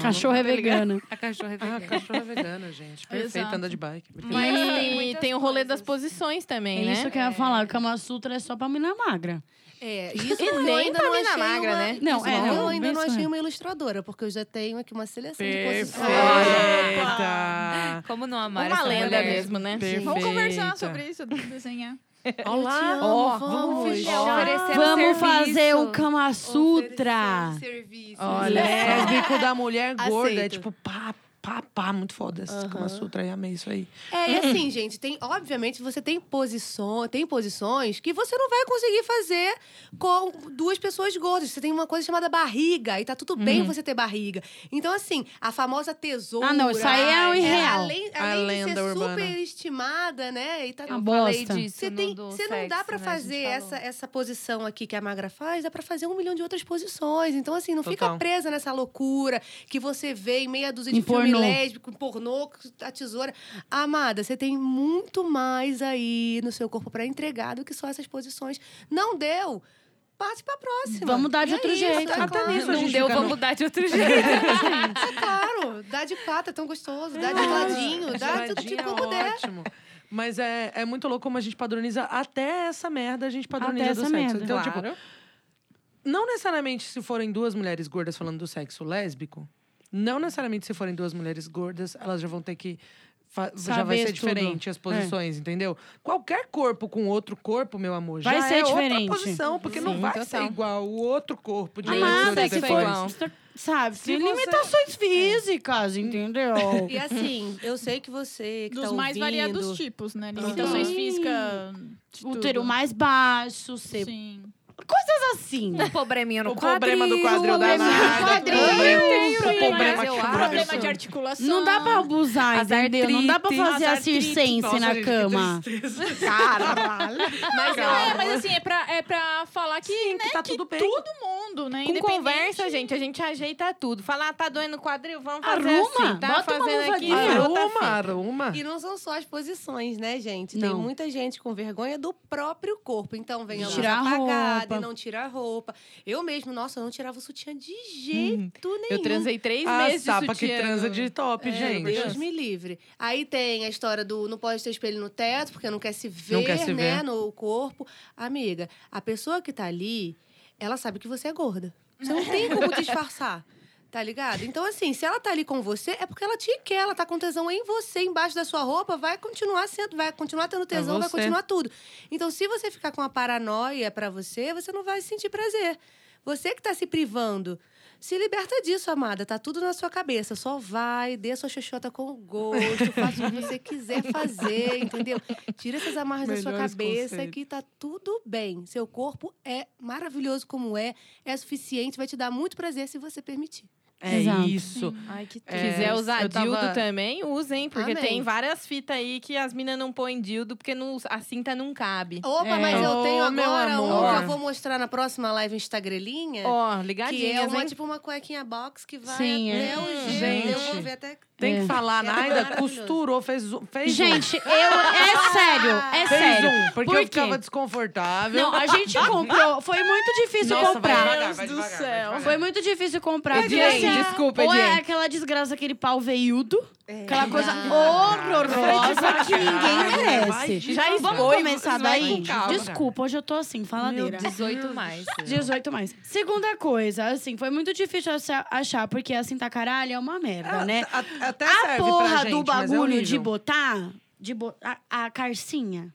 Speaker 4: Cachorro é vegano.
Speaker 1: A cachorra é
Speaker 2: Ah,
Speaker 1: vegana.
Speaker 2: cachorra é vegana, gente. Perfeito, anda de bike. perfeito.
Speaker 7: Mas
Speaker 1: tem
Speaker 7: tem, o rolê das posições também,
Speaker 4: É
Speaker 7: né?
Speaker 4: isso que eu ia falar. O Kama Sutra é só pra mina magra.
Speaker 5: é, isso
Speaker 7: E
Speaker 5: eu
Speaker 7: nem
Speaker 5: ainda
Speaker 7: pra
Speaker 5: não
Speaker 7: mina
Speaker 5: achei
Speaker 7: magra,
Speaker 5: uma...
Speaker 7: né?
Speaker 4: Não,
Speaker 5: isso
Speaker 4: é,
Speaker 5: eu
Speaker 4: não,
Speaker 5: ainda
Speaker 4: bem
Speaker 5: não achei
Speaker 4: é.
Speaker 5: uma ilustradora, porque eu já tenho aqui uma seleção de posições.
Speaker 2: Perfeita!
Speaker 1: Como não amar
Speaker 7: Uma
Speaker 1: essa
Speaker 7: lenda
Speaker 1: mulher?
Speaker 7: mesmo, né?
Speaker 2: Perfeita.
Speaker 6: Vamos conversar sobre isso, desenhar. [laughs]
Speaker 2: Olá!
Speaker 5: Ó,
Speaker 2: vamos fechar.
Speaker 1: Oferecendo
Speaker 4: Vamos fazer o Kama Sutra.
Speaker 1: Oferecendo serviço.
Speaker 2: Olha, lésbico da mulher gorda. É
Speaker 5: Aceito.
Speaker 2: tipo, pá, pá, pá, muito foda. Esse Kama Sutra, eu amei isso aí.
Speaker 5: É, e [clears throat] assim, gente, tem, obviamente, você tem posições, tem posições que você não vai conseguir fazer com duas pessoas gordas. Você tem uma coisa chamada barriga, e tá tudo bem você ter barriga. Então, assim, a famosa tesoura.
Speaker 4: Ah, não, isso aí é o irreal.
Speaker 5: além,
Speaker 2: A
Speaker 5: além de ser
Speaker 2: urbana.
Speaker 5: super estimada, né? E tá
Speaker 1: Eu
Speaker 4: Uma
Speaker 1: falei
Speaker 4: bosta.
Speaker 1: disso
Speaker 5: Você, tem, você não dá
Speaker 1: sexo,
Speaker 5: pra
Speaker 1: né? A
Speaker 5: fazer essa, essa posição aqui que a Magra faz, dá pra fazer um milhão de outras posições. Então, assim, não fica
Speaker 2: Total.
Speaker 5: presa nessa loucura que você vê em meia dúzia de filme
Speaker 4: pornô.
Speaker 5: lésbico, pornô, a tesoura. Amada, você tem muito mais aí no seu corpo pra entregar do que só essas posições. Não deu? Passe pra próxima.
Speaker 4: Vamos dar de
Speaker 5: é
Speaker 4: outro
Speaker 5: isso,
Speaker 4: jeito.
Speaker 5: é
Speaker 2: Até
Speaker 5: claro.
Speaker 2: nisso a
Speaker 1: Não deu, vamos mudar de outro jeito. [laughs]
Speaker 5: É claro. Dá de quatro, é tão gostoso. Dá de ladinho, dá de
Speaker 2: é
Speaker 5: como der.
Speaker 2: ótimo. Mas é, é muito louco como a gente padroniza até essa merda, a gente padroniza
Speaker 4: Até
Speaker 2: do
Speaker 4: essa
Speaker 2: sexo.
Speaker 4: merda.
Speaker 2: Então,
Speaker 7: Claro.
Speaker 2: tipo, não necessariamente se forem duas mulheres gordas falando do sexo lésbico, não necessariamente se forem duas mulheres gordas, elas já vão ter que. Já vai ser
Speaker 4: tudo. É.
Speaker 2: diferente as posições, entendeu? Qualquer corpo com outro corpo, meu amor, já
Speaker 4: Vai ser
Speaker 2: é
Speaker 4: diferente.
Speaker 2: outra posição, porque não
Speaker 7: Sim,
Speaker 2: vai
Speaker 7: total.
Speaker 2: ser igual o outro corpo de
Speaker 4: Amada,
Speaker 2: outro
Speaker 4: se
Speaker 2: depois.
Speaker 4: for, sabe,
Speaker 2: Se
Speaker 4: tem
Speaker 2: você-
Speaker 4: limitações físicas, entendeu? [laughs]
Speaker 5: E assim, eu sei que você que
Speaker 6: Dos
Speaker 5: tá
Speaker 6: mais
Speaker 5: ouvindo,
Speaker 6: variados tipos, né? Limitações físicas.
Speaker 4: Útero
Speaker 6: tudo.
Speaker 4: mais baixo, ser...
Speaker 6: Sim.
Speaker 4: Coisas assim.
Speaker 1: Um probleminha no
Speaker 2: O
Speaker 1: quadril.
Speaker 2: problema do quadril da
Speaker 4: problema do
Speaker 2: Nada.
Speaker 4: quadril.
Speaker 2: O problema
Speaker 1: eu
Speaker 6: Problema de articulação.
Speaker 4: Não dá pra abusar,
Speaker 1: As
Speaker 4: entendeu? Não dá pra fazer
Speaker 6: as
Speaker 4: a circense
Speaker 2: Nossa,
Speaker 4: na
Speaker 2: gente,
Speaker 4: cama. Caralho.
Speaker 6: Mas, é, mas assim, é pra, é pra falar que,
Speaker 2: Sim,
Speaker 6: né,
Speaker 2: que tá
Speaker 6: que
Speaker 2: tudo bem.
Speaker 6: todo mundo, né?
Speaker 7: Com conversa, gente, a gente ajeita tudo. Falar, ah, tá doendo o quadril, vamos fazer
Speaker 4: Arruma,
Speaker 7: assim. Tá
Speaker 4: bota uma
Speaker 7: fazendo aqui, fruta
Speaker 2: Arruma, arruma.
Speaker 5: E não são só as posições, né, gente?
Speaker 4: Não.
Speaker 5: Tem muita gente com vergonha do próprio corpo. Então vem a luz
Speaker 4: Tirar a
Speaker 5: apagada
Speaker 4: roupa.
Speaker 5: não tira a roupa. Eu mesmo, nossa, eu não tirava o sutiã de jeito nenhum.
Speaker 7: Eu transei três
Speaker 2: A
Speaker 7: meses de
Speaker 2: sapa que transa de top,
Speaker 5: É,
Speaker 2: gente.
Speaker 5: Deus me livre. Aí tem a história do não pode ter espelho no teto, porque não quer se ver,
Speaker 2: Não quer se
Speaker 5: né,
Speaker 2: ver.
Speaker 5: no corpo. Amiga, a pessoa que tá ali, ela sabe que você é gorda. Você não tem como [laughs] disfarçar. Tá ligado? Então, assim, se ela tá ali com você, é porque ela te quer, ela tá com tesão em você, embaixo da sua roupa, vai continuar sendo, vai continuar tendo tesão, vai
Speaker 2: você.
Speaker 5: continuar tudo. Então, se você ficar com a paranoia pra você, você não vai sentir prazer. Você que tá se privando. Se liberta disso, amada. Tá tudo na sua cabeça. Só vai, dê a sua xoxota com gosto, [laughs] faça o que você quiser fazer, entendeu? Tira essas amarras da sua
Speaker 2: Melhores
Speaker 5: cabeça que tá tudo bem. Seu corpo é maravilhoso como é, é suficiente, vai te dar muito prazer se você permitir.
Speaker 2: É
Speaker 4: Exato.
Speaker 2: isso.
Speaker 7: Ai, que
Speaker 2: É,
Speaker 7: quiser usar
Speaker 2: tava-
Speaker 7: dildo também, usem. Porque
Speaker 5: Amém.
Speaker 7: tem várias fitas aí que as minas não põem dildo porque não, a cinta não cabe.
Speaker 5: Opa,
Speaker 4: É.
Speaker 5: mas eu tenho
Speaker 2: meu
Speaker 5: agora um que eu vou mostrar na próxima live Instagrelinha.
Speaker 7: Ó,
Speaker 5: que
Speaker 7: ligadinhas,
Speaker 5: é uma,
Speaker 7: hein?
Speaker 5: tipo uma cuequinha box que vai
Speaker 4: Sim,
Speaker 5: até
Speaker 4: é.
Speaker 5: o G.
Speaker 2: Gente.
Speaker 5: Eu vou ver até.
Speaker 2: Tem
Speaker 4: É.
Speaker 2: que falar,
Speaker 5: É
Speaker 2: Naida
Speaker 5: maravilhoso.
Speaker 2: costurou, fez, um- fez um.
Speaker 4: Gente, eu. É [laughs] sério, é
Speaker 2: Fez
Speaker 4: sério.
Speaker 2: um, porque
Speaker 4: Por
Speaker 2: eu ficava desconfortável.
Speaker 4: Não, a gente comprou. Foi muito difícil
Speaker 2: Nossa, vai
Speaker 4: comprar.
Speaker 2: devagar, vai
Speaker 7: Deus do
Speaker 2: devagar, vai
Speaker 7: céu.
Speaker 2: devagar.
Speaker 4: Foi muito difícil comprar.
Speaker 7: Ediane,
Speaker 4: porque, assim,
Speaker 7: desculpa,
Speaker 4: Ou é
Speaker 7: Ediane.
Speaker 4: aquela desgraça, aquele pau veiudo. Aquela coisa
Speaker 5: Ah.
Speaker 4: horrorosa que ninguém merece.
Speaker 7: Já
Speaker 4: Vamos
Speaker 7: expõe,
Speaker 4: começar daí? Desculpa, hoje eu tô assim, faladeira.
Speaker 1: 18 mais.
Speaker 4: 18 mais. Segunda coisa, assim, foi muito difícil achar- porque assim, tá caralho, é uma merda, né?
Speaker 2: A- a- até
Speaker 4: A
Speaker 2: serve pra
Speaker 4: porra
Speaker 2: gente,
Speaker 4: do
Speaker 2: é
Speaker 4: bagulho de botar, de bo a, a carcinha.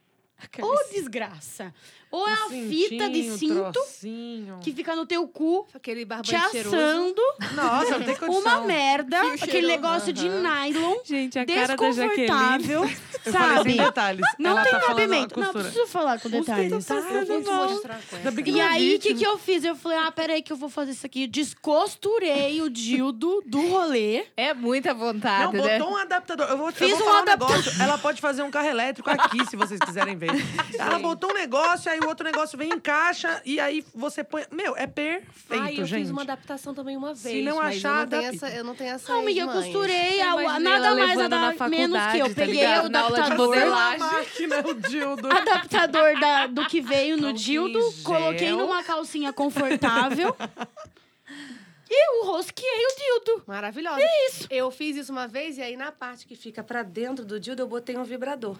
Speaker 4: Ô, desgraça. Ou é a fita de cinto
Speaker 2: trocinho.
Speaker 4: que fica no teu cu,
Speaker 5: Aquele
Speaker 4: te assando,
Speaker 2: Nossa, não tem condição.
Speaker 4: uma merda,
Speaker 7: Fio
Speaker 4: aquele negócio de nylon,
Speaker 1: Gente, a cara da Jaqueline. [laughs]
Speaker 2: Eu
Speaker 4: sabe?
Speaker 2: sem detalhes.
Speaker 4: Não
Speaker 2: Ela
Speaker 4: tem
Speaker 2: tá
Speaker 4: cabimento. Não, preciso falar com detalhes.
Speaker 2: tá
Speaker 4: tá?
Speaker 2: passando
Speaker 5: Vou mostrar
Speaker 4: E
Speaker 2: não é
Speaker 4: aí, o que, que eu fiz? Eu falei, ah, peraí que eu vou fazer isso aqui. Descosturei o dildo do rolê.
Speaker 7: É muita
Speaker 2: Não,
Speaker 7: vontade, né?
Speaker 2: botou um adaptador. Eu vou,
Speaker 4: Fiz
Speaker 2: eu vou
Speaker 4: um
Speaker 2: falar um negócio. Ela pode fazer um carro elétrico aqui, se vocês quiserem ver. [laughs] Ela botou um negócio, aí o outro negócio vem em caixa, e aí você põe... Meu, é perfeito,
Speaker 5: Ai, eu
Speaker 2: gente.
Speaker 5: fiz uma adaptação também uma
Speaker 2: Se
Speaker 5: vez.
Speaker 2: não
Speaker 5: mas
Speaker 2: achar,
Speaker 5: eu não, essa, eu não tenho essa.
Speaker 4: Não, amiga, eu costurei a-
Speaker 1: imaginei
Speaker 4: nada mais, nada
Speaker 1: na
Speaker 4: menos que eu.
Speaker 1: tá
Speaker 4: Peguei o
Speaker 1: Na aula de
Speaker 4: adaptador,
Speaker 1: modelagem.
Speaker 2: A máquina, o dildo.
Speaker 4: adaptador da- do que veio no dildo, coloquei numa calcinha confortável [laughs] e o rosqueei o dildo.
Speaker 5: Maravilhosa. É isso. Eu fiz isso uma vez e aí na parte que fica pra dentro do dildo eu botei um vibrador.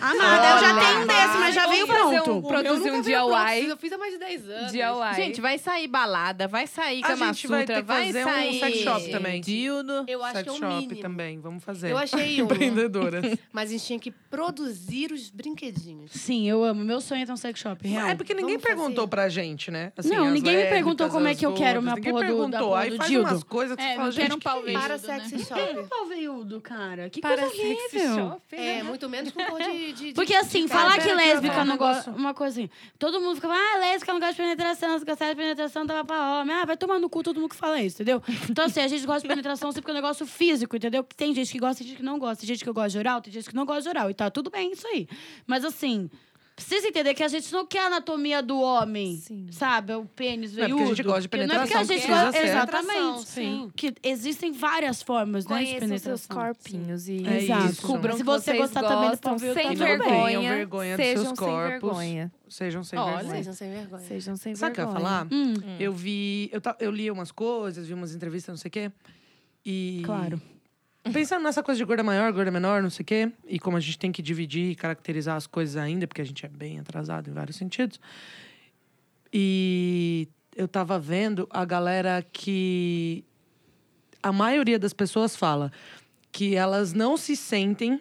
Speaker 4: Amada, eu já tenho um desse, mas já
Speaker 1: Vamos
Speaker 4: veio
Speaker 1: fazer
Speaker 4: pronto.
Speaker 1: um- Produzir um DIY.
Speaker 5: Eu fiz há mais de 10 anos.
Speaker 1: DIY.
Speaker 7: Gente, vai sair balada, vai sair
Speaker 2: A
Speaker 7: Kama
Speaker 2: gente vai
Speaker 7: Sutra,
Speaker 2: ter que
Speaker 7: vai
Speaker 2: fazer um
Speaker 7: sair
Speaker 2: sex shop também.
Speaker 7: dildo.
Speaker 5: Eu acho
Speaker 2: Sex
Speaker 5: que é um
Speaker 2: shop
Speaker 5: mínimo.
Speaker 2: também, vamos fazer.
Speaker 5: Eu achei [laughs] um,
Speaker 2: Empreendedoras.
Speaker 5: mas a gente tinha que produzir os brinquedinhos.
Speaker 4: Sim, eu amo. Meu sonho é ter um sex shop, real.
Speaker 2: É porque ninguém
Speaker 5: Vamos
Speaker 2: perguntou
Speaker 5: fazer.
Speaker 2: pra gente, né? Assim,
Speaker 4: Não,
Speaker 2: as
Speaker 4: ninguém me perguntou
Speaker 2: lésbicas,
Speaker 4: como é
Speaker 2: as
Speaker 4: que eu quero minha
Speaker 2: ninguém
Speaker 4: porra do- da
Speaker 2: perguntou.
Speaker 4: porra
Speaker 2: Aí
Speaker 4: do
Speaker 2: faz
Speaker 4: dildo.
Speaker 2: umas coisas que
Speaker 6: É,
Speaker 2: você fala,
Speaker 6: não quero
Speaker 2: gente,
Speaker 6: um pau
Speaker 2: que
Speaker 6: veiudo,
Speaker 5: Para
Speaker 6: né?
Speaker 5: sexy shop.
Speaker 4: Pau veiudo, cara. Que
Speaker 1: Para
Speaker 4: coisa
Speaker 1: sexy
Speaker 4: horrível.
Speaker 1: shop.
Speaker 5: É, muito menos com cor de. De- de-
Speaker 4: Porque assim,
Speaker 5: de
Speaker 4: falar que
Speaker 2: que
Speaker 4: lésbica não
Speaker 2: um
Speaker 4: gosta.
Speaker 2: negócio.
Speaker 4: Uma coisa assim. Todo mundo fica, ah, lésbica não gosta de penetração, se gostar de penetração, tava pra homem. Ah, vai tomar no cu todo mundo que fala isso, entendeu? Então, assim, a gente gosta de penetração sempre porque é um negócio físico, entendeu? Que tem gente que gosta e gente que não gosta. Tem gente que gosta de oral, tem gente que não gosta de oral. E tá tudo bem isso aí. Mas assim. Precisa entender que a gente não quer a anatomia do homem,
Speaker 1: Sim.
Speaker 4: sabe? O pênis
Speaker 2: Não é
Speaker 4: veiudo.
Speaker 2: porque a gente gosta de
Speaker 4: Que Não é porque a
Speaker 2: penetração,
Speaker 4: gente gosta... Exatamente.
Speaker 5: Sim.
Speaker 4: Que existem várias formas, né, de penetração.
Speaker 1: seus corpinhos e
Speaker 2: É
Speaker 4: Exato.
Speaker 1: descubram
Speaker 4: Se você
Speaker 1: vocês
Speaker 4: gostar também do veiudo,
Speaker 1: sem
Speaker 4: tá bem.
Speaker 1: vergonha,
Speaker 2: Tenham vergonha dos
Speaker 1: sejam
Speaker 2: seus
Speaker 1: sem
Speaker 2: corpos.
Speaker 1: vergonha.
Speaker 2: Sejam sem
Speaker 7: Olha,
Speaker 2: vergonha.
Speaker 5: Sejam sem vergonha.
Speaker 1: Sejam sem
Speaker 2: Sabe o que eu ia falar?
Speaker 4: Hum,
Speaker 2: Eu vi. Eu, eu li umas coisas, vi umas entrevistas, não sei o quê. E.
Speaker 4: claro.
Speaker 2: Pensando nessa coisa de gorda maior, gorda menor, não sei o quê, e como a gente tem que dividir e caracterizar as coisas ainda, porque a gente é bem atrasado em vários sentidos. E eu tava vendo a galera que. A maioria das pessoas fala que elas não se sentem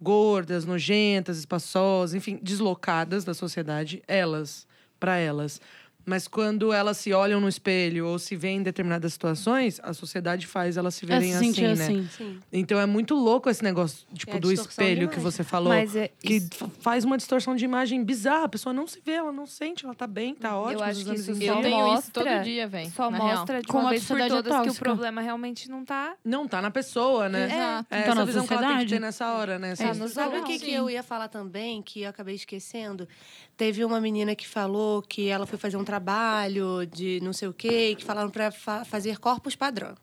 Speaker 2: gordas, nojentas, espaçosas, enfim, deslocadas da sociedade, elas, para elas. Mas quando elas se olham no espelho ou se veem em determinadas situações, a sociedade faz elas se
Speaker 4: É
Speaker 2: verem
Speaker 4: se
Speaker 2: assim, né?
Speaker 4: assim.
Speaker 5: Sim.
Speaker 2: Então é muito louco esse negócio, tipo,
Speaker 5: É
Speaker 2: do espelho que você falou.
Speaker 1: Mas é,
Speaker 2: Que
Speaker 1: isso-
Speaker 2: fa- faz uma distorção de imagem bizarra. A pessoa não se vê, ela não sente, ela tá bem, tá ótima.
Speaker 1: acho
Speaker 2: os
Speaker 1: que isso
Speaker 7: Eu
Speaker 1: só
Speaker 2: dia.
Speaker 7: tenho isso
Speaker 1: mostra-
Speaker 7: todo dia, velho.
Speaker 1: só
Speaker 7: real.
Speaker 1: mostra de
Speaker 4: Como
Speaker 1: uma
Speaker 4: a
Speaker 1: vez por
Speaker 4: sociedade é
Speaker 1: todas que o
Speaker 4: tóxica.
Speaker 1: problema realmente não tá.
Speaker 2: Não tá na pessoa, né?
Speaker 6: Exato.
Speaker 2: É
Speaker 4: Tá
Speaker 2: essa
Speaker 4: na
Speaker 2: visão que ela tem que
Speaker 4: sociedade.
Speaker 2: ter nessa hora, né?
Speaker 1: Tá
Speaker 2: Essa-
Speaker 1: no
Speaker 5: Sabe o que, que
Speaker 6: sim.
Speaker 5: eu ia falar também, que eu acabei esquecendo? Teve uma menina que falou que ela foi fazer um trabalho de não sei o quê, que falaram pra fa fazer corpos padrão.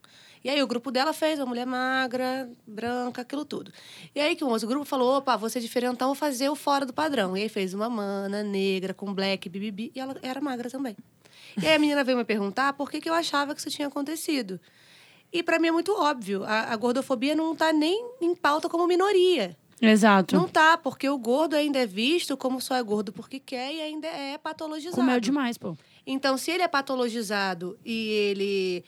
Speaker 5: E aí o grupo dela fez uma mulher magra, branca, aquilo tudo. E aí que um outro grupo falou, opa, você é diferentão, vou fazer o fora do padrão. E aí fez uma mana negra com black, bibibi, e ela era magra também. E aí a menina veio me perguntar por que, que eu achava que isso tinha acontecido. E pra mim é muito óbvio, a, a gordofobia não tá nem em pauta como minoria.
Speaker 4: Exato.
Speaker 5: Não tá, porque o gordo ainda é visto como só é gordo porque quer e ainda é patologizado.
Speaker 4: Comeu demais, pô.
Speaker 5: Então, se ele é patologizado e ele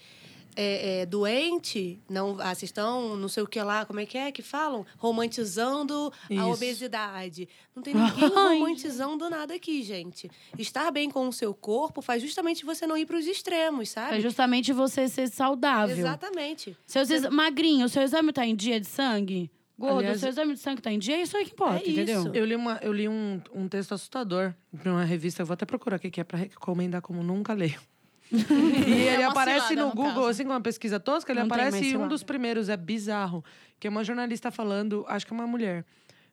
Speaker 5: é, é, doente, não, ah, vocês estão, não sei o que lá, como é que é que falam? Romantizando a
Speaker 2: Isso.
Speaker 5: obesidade. Não tem ninguém [laughs] romantizando nada aqui, gente. Estar bem com o seu corpo faz justamente você não ir para os extremos,
Speaker 4: É
Speaker 5: sabe?
Speaker 4: justamente você ser saudável.
Speaker 5: Exatamente.
Speaker 4: Seus exa- Magrinho, o seu exame tá em dia de sangue? Gordo,
Speaker 2: Aliás,
Speaker 4: o seu exame de sangue tá em dia? É isso aí que importa,
Speaker 5: É
Speaker 4: entendeu?
Speaker 5: isso.
Speaker 2: Eu li, uma, eu li um, um texto assustador de uma revista, eu vou até procurar aqui, que é pra recomendar como nunca leio. [laughs] e ele
Speaker 6: uma
Speaker 2: aparece
Speaker 6: cilada,
Speaker 2: no
Speaker 6: no
Speaker 2: Google,
Speaker 6: caso.
Speaker 2: assim, com uma pesquisa tosca, ele
Speaker 4: Não
Speaker 2: aparece em um dos primeiros, é bizarro. Que é uma jornalista falando, acho que é uma mulher,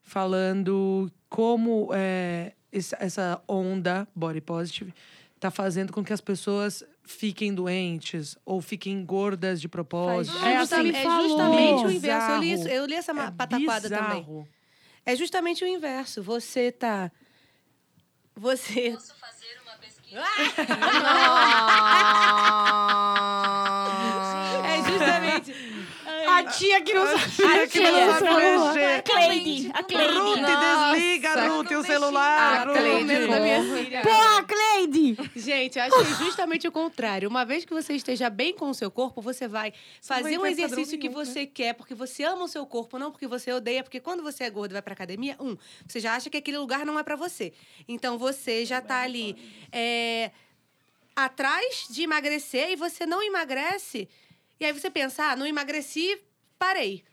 Speaker 2: falando como é, essa onda body positive tá fazendo com que as pessoas fiquem doentes ou fiquem gordas de propósito.
Speaker 4: Ah,
Speaker 2: é
Speaker 4: você
Speaker 2: assim,
Speaker 5: é justamente o inverso. Eu li, isso- eu li essa ma- pataquada também.
Speaker 2: bizarro.
Speaker 5: É justamente o inverso. Você tá. Você. É [laughs] [laughs] [laughs]
Speaker 4: A tia que não sabia
Speaker 2: A tia que não sabe mexer.
Speaker 6: Cleide, a Cleide.
Speaker 2: Ruth, desliga, Ruth, o celular.
Speaker 8: A Cleide com-
Speaker 5: minha filha.
Speaker 4: Porra, Cleide!
Speaker 5: Gente, eu acho que é justamente o contrário. Uma vez que você esteja bem com o seu corpo, você vai fazer um exercício que
Speaker 2: né?
Speaker 5: você quer, porque você ama o seu corpo, não porque você odeia. Porque quando você é gordo e vai pra academia, um, você já acha que aquele lugar não é pra você. Então você já tá ali é, atrás de emagrecer e você não emagrece. E aí você pensa, ah, não emagreci, parei.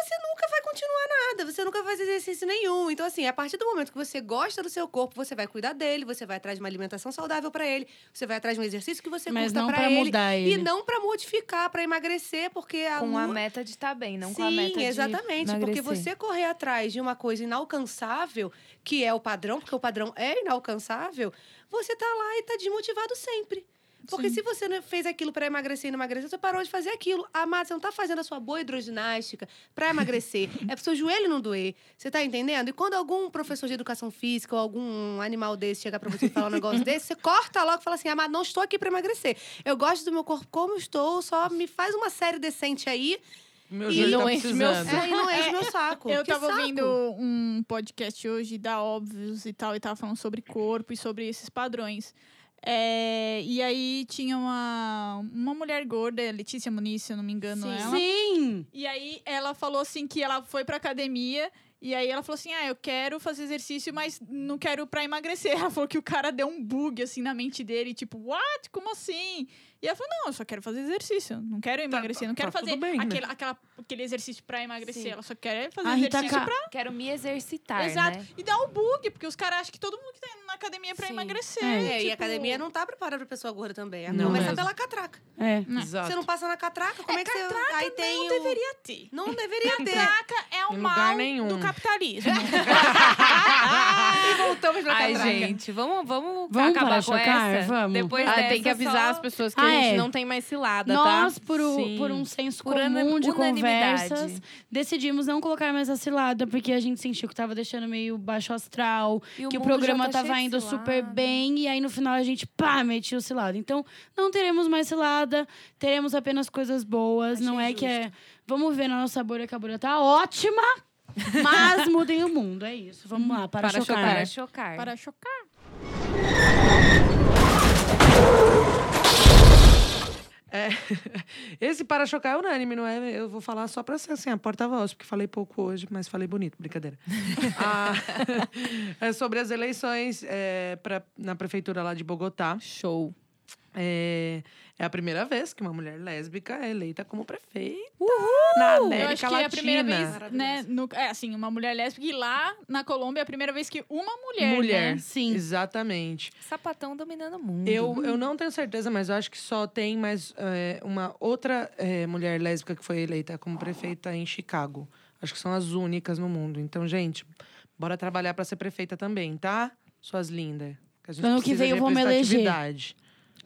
Speaker 5: Você nunca vai continuar nada, você nunca vai fazer exercício nenhum. Então, assim, a partir do momento que você gosta do seu corpo, você vai cuidar dele, você vai atrás de uma alimentação saudável pra ele, você vai atrás de um exercício que você
Speaker 4: Mas
Speaker 5: curta
Speaker 4: não
Speaker 5: pra
Speaker 4: pra
Speaker 5: ele.
Speaker 4: mudar
Speaker 5: E
Speaker 4: ele.
Speaker 5: não pra modificar, pra emagrecer, porque a
Speaker 8: Com a
Speaker 5: lu-
Speaker 8: meta de estar bem, não
Speaker 5: Sim,
Speaker 8: com a meta de
Speaker 5: exatamente. Porque você correr atrás de uma coisa inalcançável, que é o padrão, porque o padrão é inalcançável, você tá lá e tá desmotivado sempre. Porque se você não fez aquilo pra emagrecer e não emagrecer, você parou de fazer aquilo. Amado, você não tá fazendo a sua boa hidroginástica pra emagrecer. [laughs] é pro seu joelho não doer. Você tá entendendo? E quando algum professor de educação física ou algum animal desse chegar pra você e falar um negócio [laughs] desse, você corta logo e fala assim: Amado, não estou aqui pra emagrecer. Eu gosto do meu corpo como estou, só me faz uma série decente aí.
Speaker 2: Meu
Speaker 5: E
Speaker 2: joelho
Speaker 8: não
Speaker 2: tá
Speaker 8: enche meu
Speaker 2: precisando.
Speaker 5: É, e não enche meu [laughs] saco.
Speaker 6: Eu
Speaker 5: Que
Speaker 6: tava
Speaker 5: saco.
Speaker 6: ouvindo um podcast hoje da Óbvios e tal, e tava falando sobre corpo e sobre esses padrões. É, e aí tinha uma, uma mulher gorda, Letícia Muniz, se eu não me engano,
Speaker 5: Sim.
Speaker 6: ela.
Speaker 4: Sim!
Speaker 6: E aí ela falou assim que ela foi pra academia e aí ela falou assim: "Ah, eu quero fazer exercício, mas não quero pra emagrecer". [laughs] Ela falou que o cara deu um bug assim na mente dele, tipo: "What? Como assim?". E ela falou: "Não, eu só quero fazer exercício, não quero emagrecer, não
Speaker 2: tá
Speaker 6: quero fazer
Speaker 2: tudo bem, né?
Speaker 6: aquele, aquela, aquele exercício pra emagrecer,
Speaker 5: Sim.
Speaker 6: ela só quer fazer
Speaker 4: A Rita
Speaker 6: exercício
Speaker 4: Ca-
Speaker 6: pra
Speaker 1: Quero me exercitar,
Speaker 6: Exato.
Speaker 1: né?
Speaker 6: E dá o bug, porque os caras acham que todo mundo que tá indo na academia é pra
Speaker 8: Sim.
Speaker 6: emagrecer.
Speaker 4: É.
Speaker 5: É, e
Speaker 6: tipo,
Speaker 5: a academia não tá preparada pra pessoa gorda também.
Speaker 2: Não
Speaker 5: Começa
Speaker 2: mesmo.
Speaker 5: pela catraca.
Speaker 4: É.
Speaker 2: Exato.
Speaker 5: Você não passa na catraca, como é, que você... Aí tem
Speaker 6: não
Speaker 5: o-
Speaker 6: deveria ter.
Speaker 5: Não deveria ter.
Speaker 6: Catraca é o mal
Speaker 2: nenhum.
Speaker 6: do capitalismo. [laughs]
Speaker 5: E voltamos pra
Speaker 8: Ai,
Speaker 5: catraca.
Speaker 8: gente, vamos, vamos,
Speaker 4: Vamos
Speaker 8: acabar com
Speaker 4: para-chocar?
Speaker 8: essa?
Speaker 4: Vamos.
Speaker 8: Depois
Speaker 7: Ah, tem que avisar as pessoas que
Speaker 4: Ah,
Speaker 7: a gente
Speaker 4: é.
Speaker 7: não tem mais cilada,
Speaker 4: Nós,
Speaker 7: tá?
Speaker 4: por, o- por um senso
Speaker 8: Por
Speaker 4: comum de conversas, decidimos não colocar mais a cilada, porque a gente sentiu que tava deixando meio baixo astral,
Speaker 8: E o
Speaker 4: que o
Speaker 8: mundo
Speaker 4: programa
Speaker 8: tá
Speaker 4: tava indo
Speaker 8: cilada.
Speaker 4: super bem, e aí no final a gente, pá, metiu cilada. Então, não teremos mais cilada, teremos apenas coisas boas. não é que é. Vamos ver na nossa bolha que a bolha tá ótima, mas mudem o mundo, é isso. Vamos lá, para,
Speaker 7: Para
Speaker 4: chocar.
Speaker 8: Para chocar.
Speaker 6: para chocar.
Speaker 2: É, [laughs] esse para-chocar é unânime, não é? Eu vou falar só pra ser assim, a porta-voz, porque falei pouco hoje, mas falei bonito, brincadeira. [laughs] Ah, [laughs] é sobre as eleições é, pra, na prefeitura lá de Bogotá.
Speaker 7: Show.
Speaker 2: É, é a primeira vez que uma mulher lésbica é eleita como prefeita na América
Speaker 6: Eu acho que
Speaker 2: Latina.
Speaker 6: é a primeira vez, né? No, é assim, uma mulher lésbica. E lá na Colômbia é a primeira vez que uma mulher.
Speaker 2: Mulher,
Speaker 6: Né?
Speaker 4: Sim.
Speaker 2: Exatamente.
Speaker 8: Sapatão dominando o mundo.
Speaker 2: Eu, eu não tenho certeza, mas eu acho que só tem mais é, uma outra é, mulher lésbica que foi eleita como prefeita em Chicago. Acho que são as únicas no mundo. Então, gente, bora trabalhar pra ser prefeita também, tá? Suas lindas. Que a gente
Speaker 4: Ano que vem
Speaker 2: de
Speaker 4: eu vou me eleger.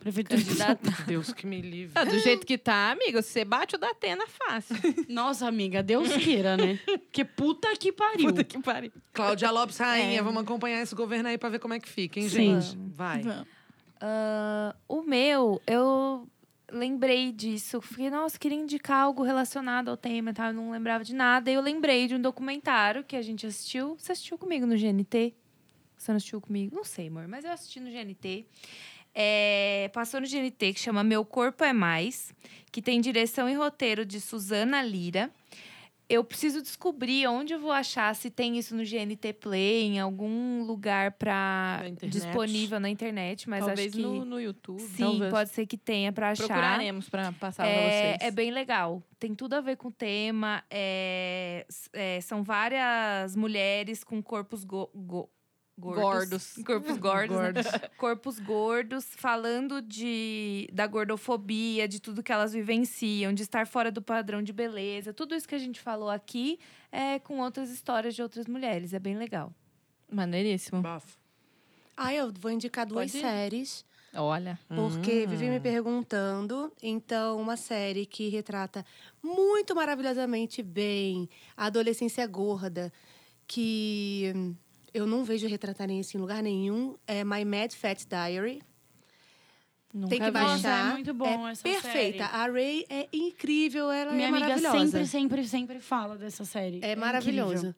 Speaker 4: Prefeitura Paulo.
Speaker 2: Deus que me livre.
Speaker 7: Ah, do jeito que tá, amiga, você bate o da Atena fácil. [laughs]
Speaker 4: Nossa, amiga, Deus queira, né? Que puta que pariu.
Speaker 7: Puta que pariu.
Speaker 2: Cláudia Lopes, rainha,
Speaker 7: É.
Speaker 2: vamos acompanhar esse governo aí pra ver como é que fica, hein,
Speaker 4: Sim.
Speaker 2: gente? Vai.
Speaker 1: Ah, o meu, eu lembrei disso. Fiquei, nossa, queria indicar algo relacionado ao tema e tal. Eu não lembrava de nada. E eu lembrei de um documentário que a gente assistiu. Você assistiu comigo no GNT? Você não assistiu comigo? Não sei, amor, mas eu assisti no GNT. É, passou no GNT, que chama Meu Corpo é Mais, que tem direção e roteiro de Suzana Lira. Eu preciso descobrir onde eu vou achar, se tem isso no GNT Play, em algum lugar
Speaker 2: internet.
Speaker 1: disponível na internet, mas
Speaker 7: Talvez
Speaker 1: acho que
Speaker 7: no, no YouTube.
Speaker 1: sim,
Speaker 7: talvez.
Speaker 1: pode ser que tenha pra achar.
Speaker 7: Procuraremos pra passar pra
Speaker 1: É,
Speaker 7: vocês.
Speaker 1: é bem legal. Tem tudo a ver com o tema. é, é, são várias mulheres com corpos go- go- gordos.
Speaker 7: Gordos.
Speaker 1: Corpos gordos. né? [laughs] Corpos gordos, falando de, da gordofobia, de tudo que elas vivenciam, de estar fora do padrão de beleza. Tudo isso que a gente falou aqui é com outras histórias de outras mulheres. É bem legal.
Speaker 7: Maneiríssimo.
Speaker 2: Bafo.
Speaker 5: Ah, eu vou indicar duas
Speaker 7: Pode
Speaker 5: séries.
Speaker 7: Olha.
Speaker 5: Porque
Speaker 2: Hum.
Speaker 5: vivi me perguntando. Então, uma série que retrata muito maravilhosamente bem a adolescência gorda, que eu não vejo retratarem isso em lugar nenhum, é My Mad Fat Diary.
Speaker 7: Nunca
Speaker 5: Tem que
Speaker 7: vi.
Speaker 5: baixar.
Speaker 4: Nossa, é muito bom
Speaker 5: é
Speaker 4: essa
Speaker 5: perfeita.
Speaker 4: série.
Speaker 5: A Ray é incrível, ela
Speaker 4: Minha
Speaker 5: é
Speaker 4: amiga
Speaker 5: maravilhosa.
Speaker 4: sempre, sempre, sempre fala dessa série.
Speaker 5: É maravilhoso.
Speaker 4: incrível.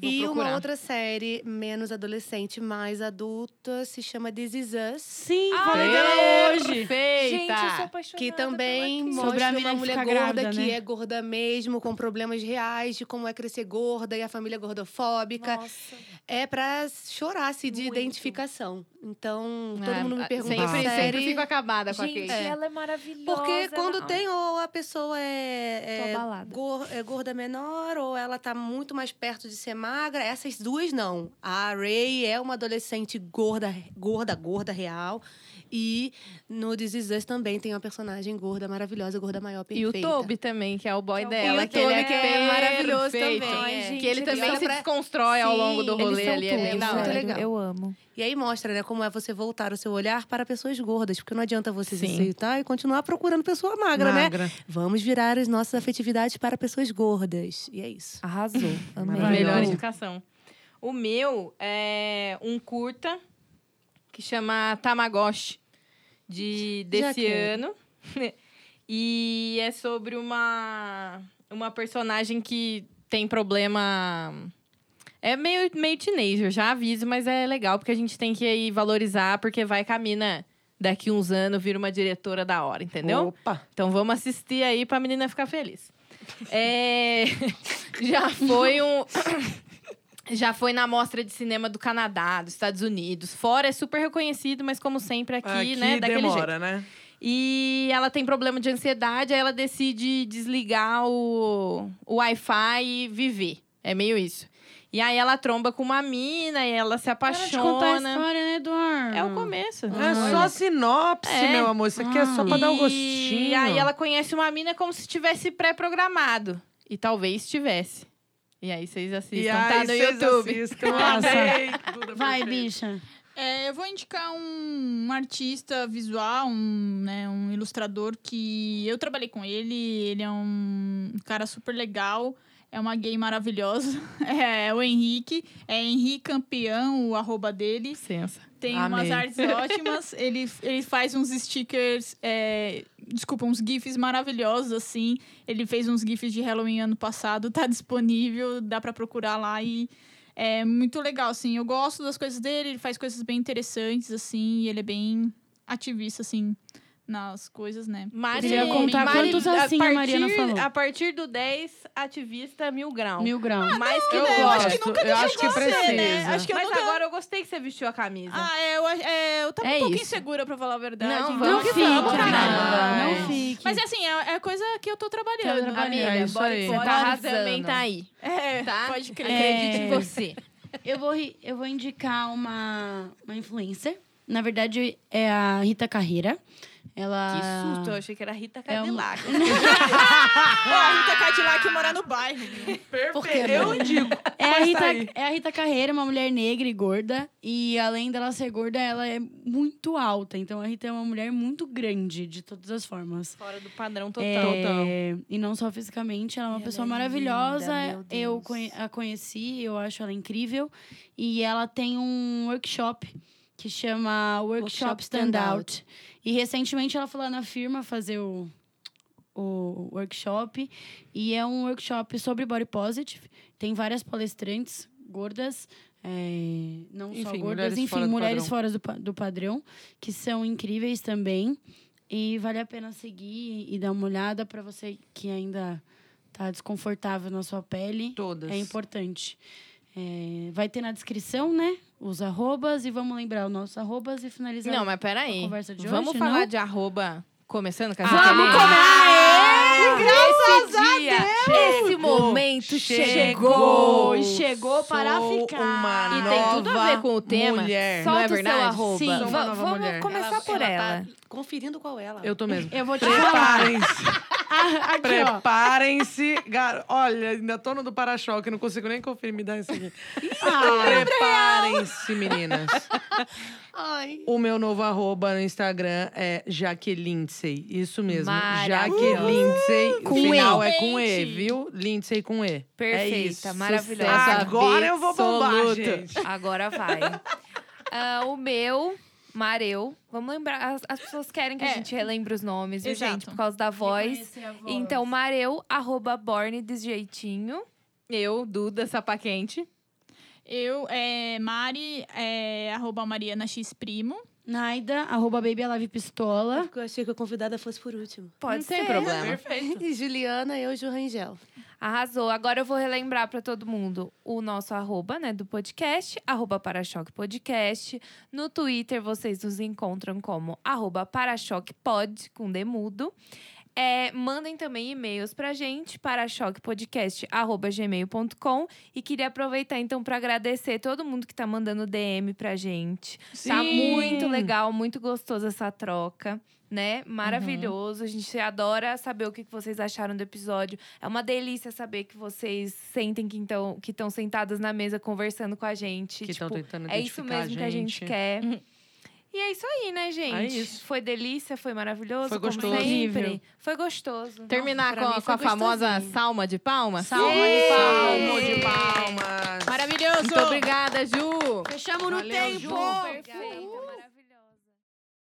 Speaker 7: Vou
Speaker 5: e
Speaker 7: procurar.
Speaker 5: uma outra série, menos adolescente, mais adulta, se chama This Is Us.
Speaker 4: Sim,
Speaker 1: Ah,
Speaker 4: falei
Speaker 1: é?
Speaker 4: dela hoje.
Speaker 1: Gente, eu sou
Speaker 7: Perfeita.
Speaker 1: apaixonada
Speaker 5: Que também
Speaker 1: pela
Speaker 4: Sobre
Speaker 5: mostra
Speaker 4: a
Speaker 5: uma mulher gorda
Speaker 4: grávida,
Speaker 5: que
Speaker 4: né?
Speaker 5: é gorda mesmo, com problemas reais de como é crescer gorda e a família gordofóbica.
Speaker 1: Nossa.
Speaker 5: É pra chorar, se de
Speaker 1: Muito.
Speaker 5: identificação. Então, todo
Speaker 7: Ah,
Speaker 5: mundo me pergunta
Speaker 7: Sempre,
Speaker 5: se
Speaker 7: sempre fico acabada com
Speaker 1: Gente,
Speaker 7: aquele.
Speaker 1: ela é maravilhosa.
Speaker 5: Porque quando
Speaker 1: Não.
Speaker 5: tem ou a pessoa é, é, gor- é gorda menor ou ela tá muito mais perto de ser magra, essas duas não. A Ray é uma adolescente gorda, gorda, gorda real. E no This Is Us também tem uma personagem gorda, maravilhosa, gorda maior,
Speaker 7: E o
Speaker 5: perfeita.
Speaker 7: Toby também, que é o boy
Speaker 1: é o
Speaker 7: dela.
Speaker 5: boy.
Speaker 7: que ele
Speaker 5: o Toby, que é maravilhoso
Speaker 7: perfeito.
Speaker 5: também,
Speaker 1: Ai,
Speaker 5: é.
Speaker 1: gente,
Speaker 7: Que ele também se
Speaker 5: pra-
Speaker 7: desconstrói ao
Speaker 5: Sim,
Speaker 7: longo do rolê ali.
Speaker 1: tudo,
Speaker 7: É bem
Speaker 5: muito legal.
Speaker 1: Eu amo.
Speaker 5: E aí mostra, né, como é você voltar o seu olhar para pessoas gordas. Porque não adianta você se
Speaker 7: Sim.
Speaker 5: aceitar e continuar procurando pessoa magra, né?
Speaker 2: Magra.
Speaker 5: Vamos virar as nossas afetividades para pessoas gordas. E é isso.
Speaker 1: Arrasou. [laughs] Amei.
Speaker 7: Melhor indicação. O meu é um curta que chama Tamagotchi, de, desse ano. [laughs] e é sobre uma, uma personagem que tem problema. É meio, meio teenager, já aviso, mas é legal, porque a gente tem que aí valorizar, porque vai que a mina daqui uns anos vira uma diretora da hora, entendeu?
Speaker 2: Opa.
Speaker 7: Então vamos assistir aí pra menina ficar feliz. É, [laughs] Já foi um. Já foi na mostra de cinema do Canadá, dos Estados Unidos. Fora é super reconhecido, mas como sempre aqui,
Speaker 2: Aqui
Speaker 7: né? Daquele jeito.
Speaker 2: demora, né?
Speaker 7: E ela tem problema de ansiedade, aí ela decide desligar o, o Wi-Fi e viver. É meio isso. E aí ela tromba com uma mina e ela se
Speaker 4: Para de contar a
Speaker 7: apaixona.
Speaker 4: história, né, Eduardo?
Speaker 7: É o começo.
Speaker 2: É só sinopse,
Speaker 7: É.
Speaker 2: meu amor. Isso aqui é só pra dar o
Speaker 7: E
Speaker 2: gostinho.
Speaker 7: aí ela conhece uma mina como se tivesse pré-programado. E talvez tivesse. E aí vocês assistam,
Speaker 2: E
Speaker 7: tá
Speaker 2: aí,
Speaker 7: no
Speaker 2: vocês
Speaker 7: YouTube.
Speaker 2: assistam.
Speaker 4: Nossa.
Speaker 2: Amei. Duda [laughs]
Speaker 4: Vai, bicha.
Speaker 6: É, eu vou indicar um, artista visual, um, né, um ilustrador que eu trabalhei com ele. Ele é um cara super legal. É uma gay maravilhosa. [laughs] É o Henrique. É Henrique Campeão, o arroba dele.
Speaker 7: Licença.
Speaker 6: Tem
Speaker 2: Amei.
Speaker 6: umas artes ótimas. Ele, ele faz uns stickers, é, desculpa, uns GIFs maravilhosos, assim. Ele fez uns GIFs de Halloween ano passado, tá disponível, dá pra procurar lá e é muito legal, assim. Eu gosto das coisas dele, ele faz coisas bem interessantes, assim, e ele é bem ativista, assim, nas coisas, né?
Speaker 7: Mari,
Speaker 4: Queria contar quantos
Speaker 7: a
Speaker 4: assim a Mariana falou.
Speaker 7: A partir do 10, ativista mil grau.
Speaker 4: Mil graus.
Speaker 7: Mais que
Speaker 2: Eu
Speaker 7: gosto.
Speaker 6: eu acho que nunca
Speaker 2: eu acho que precisa.
Speaker 6: né? Acho que eu
Speaker 7: Mas
Speaker 6: nunca-
Speaker 7: agora eu gostei que você vestiu a camisa.
Speaker 6: Ah, é, eu, é, eu tava
Speaker 7: É
Speaker 6: um pouco
Speaker 7: isso.
Speaker 6: insegura, pra falar a verdade.
Speaker 7: Não,
Speaker 6: então-
Speaker 7: vamos
Speaker 4: Não
Speaker 7: que
Speaker 4: fique,
Speaker 7: vamos, caramba.
Speaker 4: Não fique.
Speaker 6: Mas assim, é, é coisa que eu tô trabalhando.
Speaker 4: Tá trabalhando.
Speaker 7: Amiga,
Speaker 2: É isso aí.
Speaker 1: Você tá arrasando.
Speaker 7: também tá aí.
Speaker 6: É,
Speaker 7: Tá?
Speaker 6: pode crer.
Speaker 7: Acredite
Speaker 4: É.
Speaker 7: em você.
Speaker 4: Eu vou, eu vou indicar uma, uma influencer. Na verdade, é a Rita Carreira. Ela...
Speaker 7: Que susto, eu achei que era Rita
Speaker 4: É um-
Speaker 7: Cadillac. [laughs]
Speaker 6: Pô, a Rita Cadillac mora no bairro.
Speaker 2: Perfeito. Eu indico.
Speaker 4: É a,
Speaker 2: tá
Speaker 4: Rita, é a Rita Carreira, uma mulher negra e gorda. E além dela ser gorda, ela é muito alta. Então a Rita é uma mulher muito grande, de todas as formas.
Speaker 7: Fora do padrão total.
Speaker 4: É, e não só fisicamente, ela é uma
Speaker 5: Ela
Speaker 4: pessoa
Speaker 5: é
Speaker 4: maravilhosa.
Speaker 5: linda,
Speaker 4: eu a conheci, eu acho ela incrível. E ela tem um workshop que chama Workshop,
Speaker 5: Workshop
Speaker 4: Standout.
Speaker 5: Standout.
Speaker 4: E recentemente ela foi lá na firma fazer o, o workshop. E é um workshop sobre body positive. Tem várias palestrantes gordas. é, não só
Speaker 2: Enfim,
Speaker 4: gordas,
Speaker 2: mulheres
Speaker 4: enfim,
Speaker 2: fora
Speaker 4: mulheres fora do, do padrão, que são incríveis também. E vale a pena seguir e dar uma olhada para você que ainda tá desconfortável na sua pele.
Speaker 2: Todas.
Speaker 4: É importante. É, vai ter na descrição, né? Os arrobas e vamos lembrar os nossos arrobas e finalizar.
Speaker 7: Não, mas
Speaker 4: a
Speaker 7: peraí.
Speaker 4: conversa de
Speaker 7: Vamos
Speaker 4: hoje,
Speaker 7: falar
Speaker 4: não?
Speaker 7: de arroba começando com a
Speaker 1: Vamos
Speaker 7: gente?
Speaker 1: Esse dia, esse momento chegou.
Speaker 4: E chegou para ficar.
Speaker 2: Uma
Speaker 7: E tem tudo a ver com o tema.
Speaker 2: Mulher.
Speaker 7: Não é
Speaker 1: Solta
Speaker 7: verdade?
Speaker 1: seu arroba.
Speaker 4: Sim.
Speaker 1: Vamos
Speaker 2: mulher.
Speaker 1: começar por ela.
Speaker 5: Tá conferindo qual ela.
Speaker 2: Eu tô mesmo.
Speaker 4: Eu vou te falar. [laughs]
Speaker 2: Preparem-se. [laughs]
Speaker 4: Aqui.
Speaker 2: Preparem-se. Gar- Olha, ainda tô no do para-choque, não consigo nem conferir. Me dá isso aqui.
Speaker 4: Ah,
Speaker 2: Preparem-se, meninas. [laughs]
Speaker 5: Ai.
Speaker 2: O meu novo arroba no Instagram é Jaquelindsey. Isso mesmo.
Speaker 1: Maravilhosa.
Speaker 2: Jaquelindsey.
Speaker 4: Com
Speaker 2: o final
Speaker 4: E.
Speaker 2: é com E, viu? Lindsay com E. É
Speaker 1: Perfeita,
Speaker 2: isso.
Speaker 1: maravilhosa.
Speaker 2: Agora eu vou bombar, gente.
Speaker 1: Agora vai. [laughs] Ah, o meu, Mareu. Vamos lembrar. As, as pessoas querem que a
Speaker 6: É.
Speaker 1: gente relembre os nomes, viu,
Speaker 6: Exato.
Speaker 1: gente? Por causa da voz.
Speaker 4: A voz.
Speaker 1: Então, Mareu, arroba Borne desse jeitinho.
Speaker 7: Eu, Duda Sapaquente.
Speaker 6: Eu, é, Mari, é, arroba Mariana X Primo.
Speaker 4: Naida, arroba Baby Alive Pistola.
Speaker 5: Eu achei que a convidada fosse por último.
Speaker 1: Pode
Speaker 7: Não
Speaker 1: ser.
Speaker 7: tem problema.
Speaker 2: Perfeito.
Speaker 5: E [laughs] Juliana, eu, Ju Rangel.
Speaker 1: Arrasou. Agora eu vou relembrar para todo mundo o nosso arroba, né, do podcast, arroba Para-Choque Podcast. No Twitter vocês nos encontram como arroba Para-Choque Pod, com demudo. É, mandem também e-mails pra gente, parachoquepodcast.gmail.com. E queria aproveitar então para agradecer todo mundo que tá mandando DM pra gente. Tá
Speaker 2: Sim.
Speaker 1: muito legal, muito gostoso essa troca, né? Maravilhoso. A gente adora saber o que vocês acharam do episódio. É uma delícia saber que vocês sentem que estão que estão sentadas na mesa conversando com a gente.
Speaker 2: Que estão
Speaker 1: Tipo,
Speaker 2: tentando
Speaker 1: é isso mesmo que a gente quer. E é isso aí, né, gente?
Speaker 2: É isso.
Speaker 1: Foi delícia, foi maravilhoso.
Speaker 2: Foi
Speaker 1: como
Speaker 2: gostoso.
Speaker 1: sempre. Foi gostoso.
Speaker 7: Terminar
Speaker 5: pra
Speaker 7: com, com a famosa salma de palmas?
Speaker 4: Salma de
Speaker 2: Palmo de palmas.
Speaker 6: Maravilhoso!
Speaker 7: Muito obrigada, Ju!
Speaker 4: Fechamos no
Speaker 2: Valeu,
Speaker 4: tempo!
Speaker 2: Ju.
Speaker 1: Perfeito.